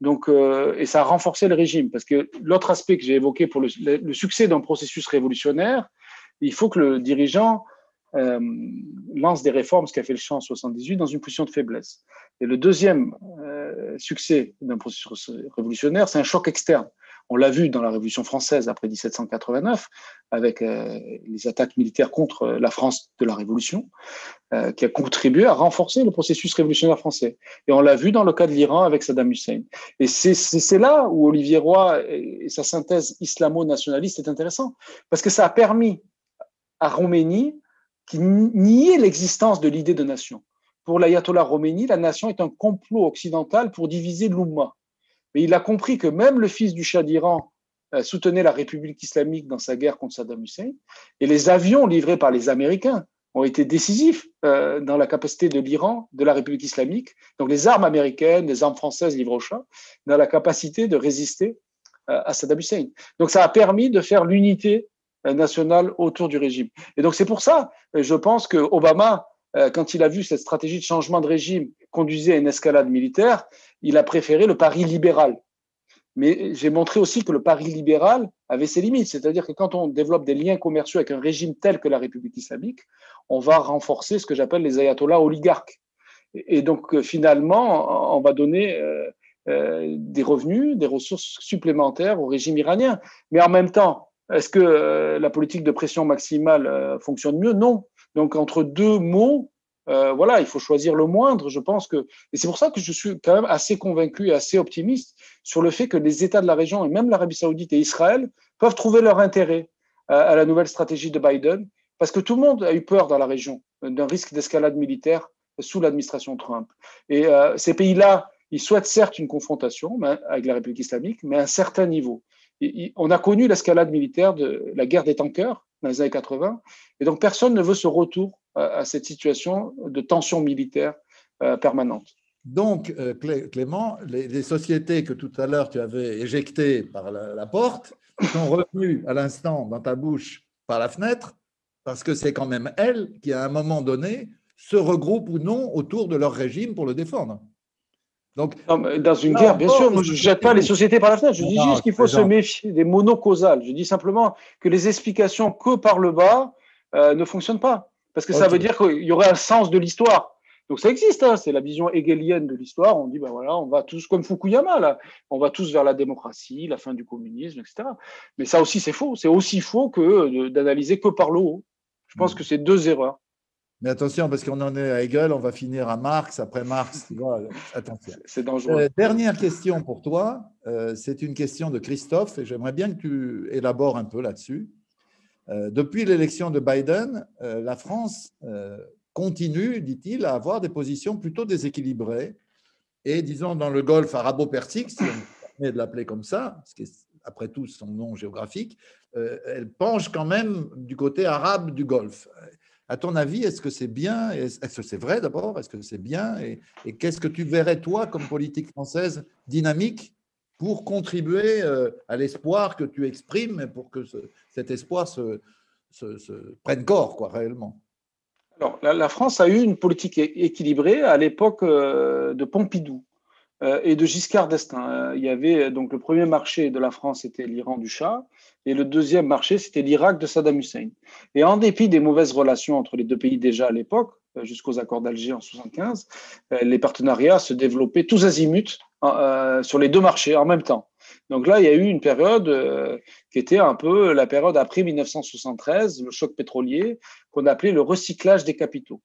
Donc, euh, et ça a renforcé le régime, parce que l'autre aspect que j'ai évoqué pour le, succès d'un processus révolutionnaire, il faut que le dirigeant euh, lance des réformes, ce qu'a fait le champ en 78, dans une position de faiblesse. Et le deuxième euh, succès d'un processus révolutionnaire, c'est un choc externe. On l'a vu dans la Révolution française après 1789, avec euh, les attaques militaires contre la France de la Révolution, euh, qui a contribué à renforcer le processus révolutionnaire français. Et on l'a vu dans le cas de l'Iran avec Saddam Hussein. Et c'est là où Olivier Roy et sa synthèse islamo-nationaliste est intéressant, parce que ça a permis à Roménie qui niait l'existence de l'idée de nation. Pour l'ayatollah Roménie, la nation est un complot occidental pour diviser l'Oumma. Mais il a compris que même le fils du Shah d'Iran euh, soutenait la République islamique dans sa guerre contre Saddam Hussein, et les avions livrés par les Américains ont été décisifs euh, dans la capacité de l'Iran, de la République islamique, donc les armes américaines, les armes françaises livrées au Shah, dans la capacité de résister euh, à Saddam Hussein. Donc ça a permis de faire l'unité nationale autour du régime. Et donc c'est pour ça, je pense que Obama, quand il a vu cette stratégie de changement de régime conduisait à une escalade militaire, il a préféré le pari libéral. Mais j'ai montré aussi que le pari libéral avait ses limites. C'est-à-dire que quand on développe des liens commerciaux avec un régime tel que la République islamique, on va renforcer ce que j'appelle les ayatollahs oligarques. Et donc, euh, finalement, on va donner euh, euh, des revenus, des ressources supplémentaires au régime iranien. Mais en même temps, est-ce que la politique de pression maximale fonctionne mieux? Non. Donc, entre deux mots, euh, voilà, il faut choisir le moindre. Je pense que, et c'est pour ça que je suis quand même assez convaincu et assez optimiste sur le fait que les États de la région et même l'Arabie Saoudite et Israël peuvent trouver leur intérêt euh, à, la nouvelle stratégie de Biden, parce que tout le monde a eu peur dans la région d'un risque d'escalade militaire sous l'administration Trump. Et euh, ces pays-là, ils souhaitent certes une confrontation avec la République islamique, mais à un certain niveau. on a connu l'escalade militaire de la guerre des tankers dans les années 80, et donc personne ne veut ce retour à cette situation de tension militaire euh, permanente. Donc, euh, Clément, les, sociétés que tout à l'heure tu avais éjectées par la, porte sont revenues à l'instant dans ta bouche par la fenêtre parce que c'est quand même elles qui, à un moment donné, se regroupent ou non autour de leur régime pour le défendre. Donc, dans une guerre, bien sûr, je ne jette pas les sociétés par la fenêtre. Je dis juste qu'il faut se méfier des monocausales. Je dis simplement que les explications que par le bas euh, ne fonctionnent pas. Parce que ça veut dire qu'il y aurait un sens de l'histoire. Donc ça existe, hein, c'est la vision hegelienne de l'histoire. On dit, ben voilà, on va tous, comme Fukuyama, là, on va tous vers la démocratie, la fin du communisme, etc. Mais ça aussi, c'est faux. C'est aussi faux que d'analyser que par le haut. Je pense hmm. que c'est deux erreurs. Mais attention, parce qu'on en est à Hegel, on va finir à Marx. Après Marx, tu vois, attention. C'est dangereux. Euh, dernière question pour toi. Euh, c'est une question de Christophe et j'aimerais bien que tu élabores un peu là-dessus. Euh, depuis l'élection de Biden, euh, la France euh, continue, dit-il, à avoir des positions plutôt déséquilibrées. Et disons, dans le golfe arabo-persique, si on permet de l'appeler comme ça, ce qui est après tout son nom géographique, elle penche quand même du côté arabe du golfe. À ton avis, est-ce que c'est bien? Est-ce que c'est vrai d'abord? Est-ce que c'est bien? Et qu'est-ce que tu verrais, toi, comme politique française dynamique pour contribuer euh, à l'espoir que tu exprimes, pour que cet espoir se, prenne corps, quoi, réellement. Alors, la, France a eu une politique équilibrée à l'époque euh, de Pompidou euh, et de Giscard d'Estaing. Il y avait donc le premier marché de la France, c'était l'Iran du Shah, et le deuxième marché, c'était l'Irak de Saddam Hussein. Et en dépit des mauvaises relations entre les deux pays déjà à l'époque, jusqu'aux accords d'Alger en 75, les partenariats se développaient tous azimuts sur les deux marchés en même temps. Donc là, il y a eu une période qui était un peu la période après 1973, le choc pétrolier, qu'on appelait le recyclage des capitaux.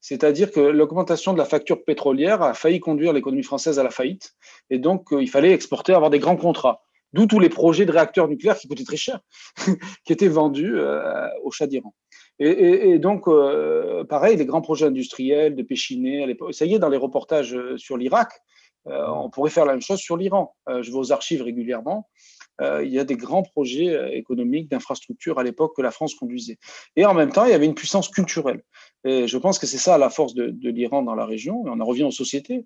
C'est-à-dire que l'augmentation de la facture pétrolière a failli conduire l'économie française à la faillite. Et donc, il fallait exporter, avoir des grands contrats. D'où tous les projets de réacteurs nucléaires qui coûtaient très cher, qui étaient vendus au Shah d'Iran. Et, donc, euh, pareil, les grands projets industriels de Péchiné, ça y est, dans les reportages euh, sur l'Irak, euh, on pourrait faire la même chose sur l'Iran. je vais aux archives régulièrement. il y a des grands projets économiques, d'infrastructures à l'époque que la France conduisait. Et en même temps, il y avait une puissance culturelle. Et je pense que c'est ça la force de, l'Iran dans la région. Et on en revient aux sociétés.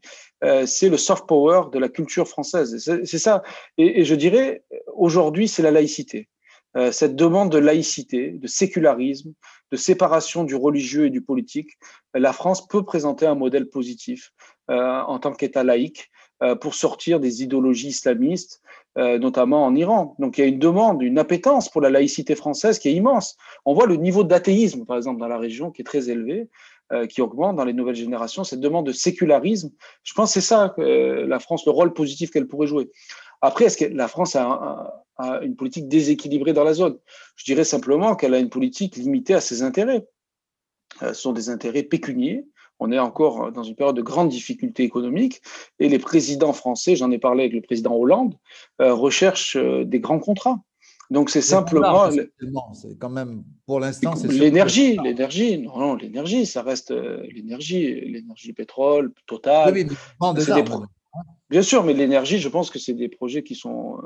c'est le soft power de la culture française. C'est ça. et je dirais, aujourd'hui, c'est la laïcité. Euh, cette demande de laïcité, de sécularisme, de séparation du religieux et du politique, la France peut présenter un modèle positif euh, en tant qu'État laïque euh, pour sortir des idéologies islamistes, notamment en Iran. Donc il y a une demande, une appétence pour la laïcité française qui est immense. On voit le niveau d'athéisme, par exemple, dans la région qui est très élevé. qui augmente dans les nouvelles générations, cette demande de sécularisme. Je pense que c'est ça, la France, le rôle positif qu'elle pourrait jouer. Après, est-ce que la France a, une politique déséquilibrée dans la zone? Je dirais simplement qu'elle a une politique limitée à ses intérêts. Euh, ce sont des intérêts pécuniers. On est encore dans une période de grande difficulté économique et les présidents français, j'en ai parlé avec le président Hollande, euh, recherchent euh, des grands contrats. Donc c'est simplement. C'est quand même, pour l'instant, c'est. L'énergie, l'énergie, non, non, l'énergie, ça reste l'énergie, l'énergie pétrole, total. Oui, Bien sûr, mais l'énergie, je pense que c'est des projets qui sont.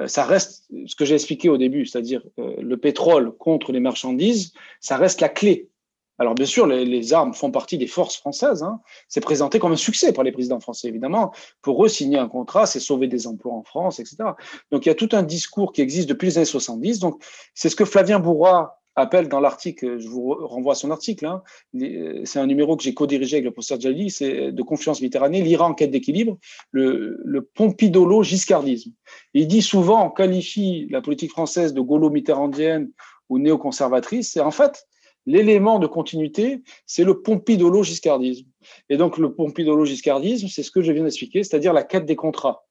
Euh, ça reste ce que j'ai expliqué au début, c'est-à-dire euh, le pétrole contre les marchandises, ça reste la clé. Alors bien sûr, les, armes font partie des forces françaises. Hein. C'est présenté comme un succès par les présidents français, évidemment. Pour eux, signer un contrat, c'est sauver des emplois en France, etc. Donc il y a tout un discours qui existe depuis les années 70. Donc c'est ce que Flavien Bourras appelle dans l'article, je vous renvoie à son article, hein, c'est un numéro que j'ai co-dirigé avec le professeur Djali, c'est de Confiance Méditerranée, l'Iran en quête d'équilibre, le, le pompidolo-giscardisme. Il dit souvent, on qualifie la politique française de gaulo-mitterrandienne ou néoconservatrice, et en fait, l'élément de continuité, c'est le pompidolo-giscardisme. Et donc, le pompidolo-giscardisme, c'est ce que je viens d'expliquer, c'est-à-dire la quête des contrats.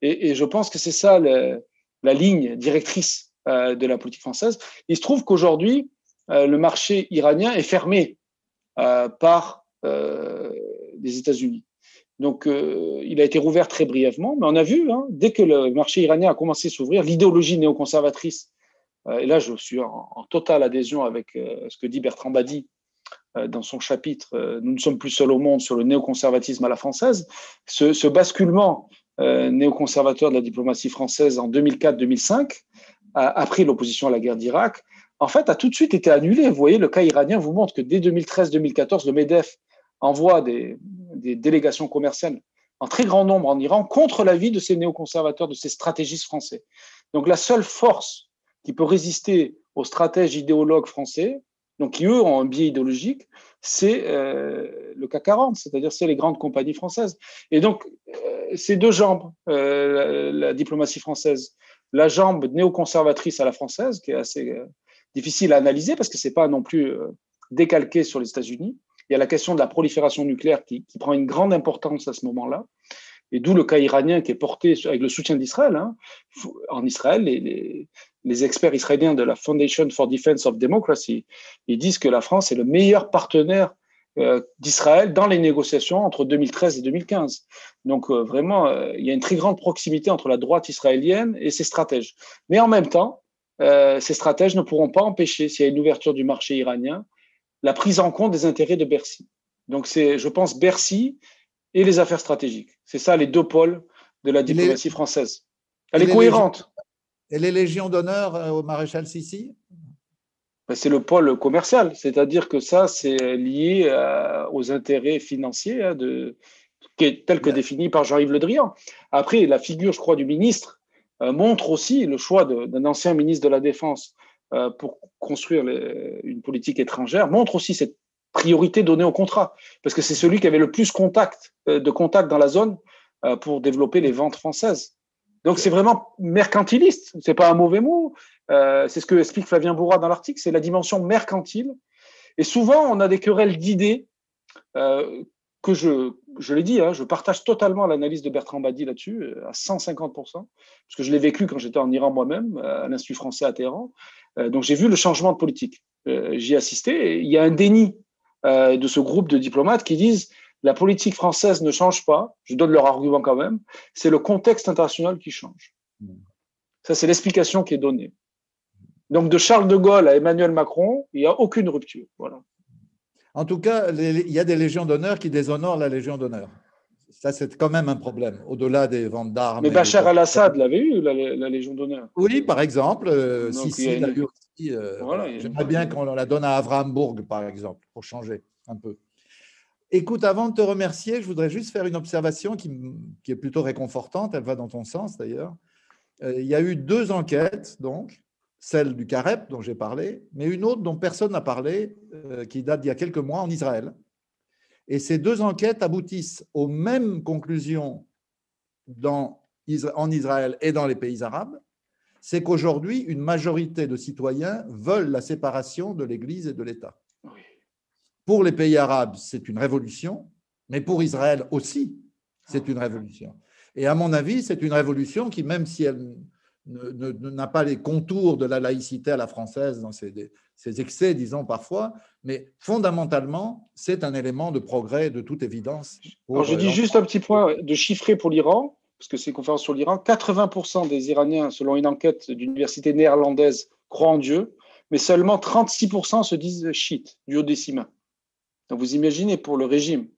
Et, je pense que c'est ça la ligne directrice euh, de la politique française. Il se trouve qu'aujourd'hui, euh, le marché iranien est fermé euh, par les États-Unis. Donc, il a été rouvert très brièvement, mais on a vu, hein, dès que le marché iranien a commencé à s'ouvrir, l'idéologie néoconservatrice, et là je suis en, totale adhésion avec ce que dit Bertrand Badi dans son chapitre Nous ne sommes plus seuls au monde sur le néoconservatisme à la française, ce, basculement néoconservateur de la diplomatie française en 2004-2005 après l'opposition à la guerre d'Irak, en fait, a tout de suite été annulé. Vous voyez, le cas iranien vous montre que dès 2013-2014, le MEDEF envoie des, délégations commerciales en très grand nombre en Iran contre l'avis de ces néoconservateurs, de ces stratégistes français. Donc la seule force qui peut résister aux stratèges idéologues français, donc qui eux ont un biais idéologique, c'est euh, le CAC 40, c'est-à-dire c'est les grandes compagnies françaises. Et donc euh, ces deux jambes, euh, la, diplomatie française la jambe néoconservatrice à la française, qui est assez euh, difficile à analyser parce que ce n'est pas non plus décalqué sur les États-Unis. Il y a la question de la prolifération nucléaire qui, prend une grande importance à ce moment-là, et d'où le cas iranien qui est porté avec le soutien d'Israël. Hein. En Israël, les, les, experts israéliens de la Foundation for Defense of Democracy, ils disent que la France est le meilleur partenaire euh, d'Israël dans les négociations entre 2013 et 2015. Donc euh, vraiment, euh, il y a une très grande proximité entre la droite israélienne et ses stratèges. Mais en même temps, ces stratèges ne pourront pas empêcher, s'il y a une ouverture du marché iranien, la prise en compte des intérêts de Bercy. Donc c'est, je pense, Bercy et les affaires stratégiques. C'est ça les deux pôles de la diplomatie française. Elle est cohérente. et les légions d'honneur au maréchal Sissi ben, c'est le pôle commercial, c'est-à-dire que ça, c'est lié euh, aux intérêts financiers hein, de, tel que défini par Jean-Yves Le Drian. Après, la figure, je crois, du ministre euh, montre aussi le choix d'un ancien ministre de la Défense euh, pour construire une politique étrangère, montre aussi cette priorité donnée au contrat, parce que c'est celui qui avait le plus contact, de contact dans la zone pour développer les ventes françaises. Donc c'est vraiment mercantiliste, c'est pas un mauvais mot, euh, c'est ce que explique Flavien Bourras dans l'article, c'est la dimension mercantile. Et souvent, on a des querelles d'idées euh, que je, je l'ai dit, hein, je partage totalement l'analyse de Bertrand Badi là-dessus, euh, à 150%, parce que je l'ai vécu quand j'étais en Iran moi-même, à l'Institut français à Téhéran. donc j'ai vu le changement de politique. J'y ai assisté. il y a un déni de ce groupe de diplomates qui disent la politique française ne change pas, je donne leur argument quand même, c'est le contexte international qui change. Ça, c'est l'explication qui est donnée. Donc, de Charles de Gaulle à Emmanuel Macron, il n'y a aucune rupture. Voilà. En tout cas, il y a des légions d'honneur qui déshonorent la Légion d'honneur. Ça, c'est quand même un problème, au-delà des ventes d'armes. Mais Bachar al-Assad l'avait eu, la, Légion d'honneur. Oui, par exemple. Euh, Sissi l'a eu aussi. Euh, J'aimerais bien qu'on la donne à Avrambourg, par exemple, pour changer un peu. Écoute, avant de te remercier, je voudrais juste faire une observation qui, est plutôt réconfortante. Elle va dans ton sens d'ailleurs. Euh, il y a eu deux enquêtes, donc, celle du CAREP dont j'ai parlé, mais une autre dont personne n'a parlé, euh, qui date d'il y a quelques mois en Israël. Et ces deux enquêtes aboutissent aux mêmes conclusions dans, en Israël et dans les pays arabes. C'est qu'aujourd'hui, une majorité de citoyens veulent la séparation de l'Église et de l'État. Pour les pays arabes, c'est une révolution, mais pour Israël aussi, c'est une révolution. Et à mon avis, c'est une révolution qui, même si elle n'a pas les contours de la laïcité à la française dans ses, excès, disons parfois, mais fondamentalement, c'est un élément de progrès de toute évidence. Alors, je dis juste un petit point de chiffrer pour l'Iran, parce que c'est une conférence sur l'Iran. 80% des Iraniens, selon une enquête d'une université néerlandaise, croient en Dieu, mais seulement 36% se disent chiites, du haut décimain. Donc vous imaginez pour le régime,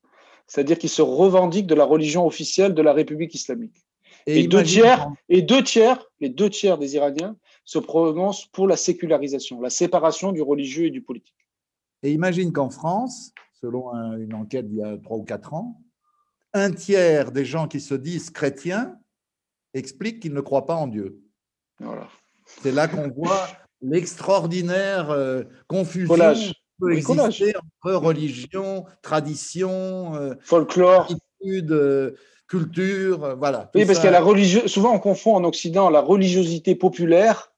c'est-à-dire qu'il se revendique de la religion officielle de la République islamique. Et, deux tiers, et deux tiers, les deux tiers des Iraniens se prononcent pour la sécularisation, la séparation du religieux et du politique. Et imagine qu'en France, selon une enquête d'il y a trois ou quatre ans, un tiers des gens qui se disent chrétiens expliquent qu'ils ne croient pas en Dieu. Voilà. C'est là qu'on voit l'extraordinaire euh, confusion peut exister entre religion, tradition, euh, folklore, euh, culture, euh, voilà. Oui, parce qu'il y a la. Souvent, on confond en Occident la religiosité populaire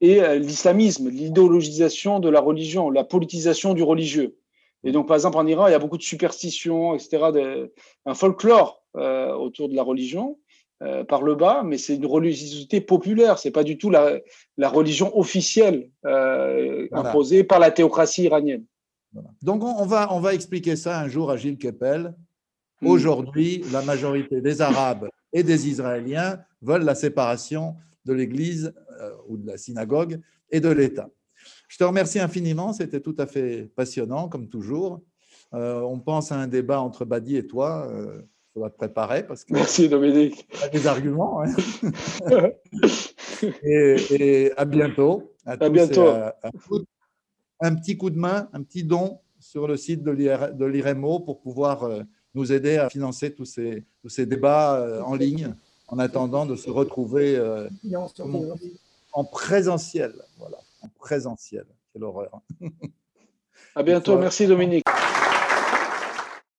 et l'islamisme, l'idéologisation de la religion, la politisation du religieux. Et donc, par exemple, en Iran, il y a beaucoup de superstitions, etc., un folklore autour de la religion. Euh, par le bas, mais c'est une religiosité populaire. C'est pas du tout la, religion officielle euh, imposée par la théocratie iranienne. Donc on, va, on va expliquer ça un jour à Gilles Kepel. Hmm. Aujourd'hui, la majorité des Arabes et des Israéliens veulent la séparation de l'Église euh, ou de la synagogue et de l'État. Je te remercie infiniment, c'était tout à fait passionnant, comme toujours. on pense à un débat entre Badi et toi va te préparer parce que Merci Dominique. Tu as des arguments. Hein. et, à bientôt. À, bientôt. un petit coup de main, un petit don sur le site de l'IREMO pour pouvoir euh, nous aider à financer tous ces, tous ces débats euh, en ligne en attendant de se retrouver euh, en présentiel. Voilà, en présentiel. Quelle horreur. À bientôt. Merci Dominique.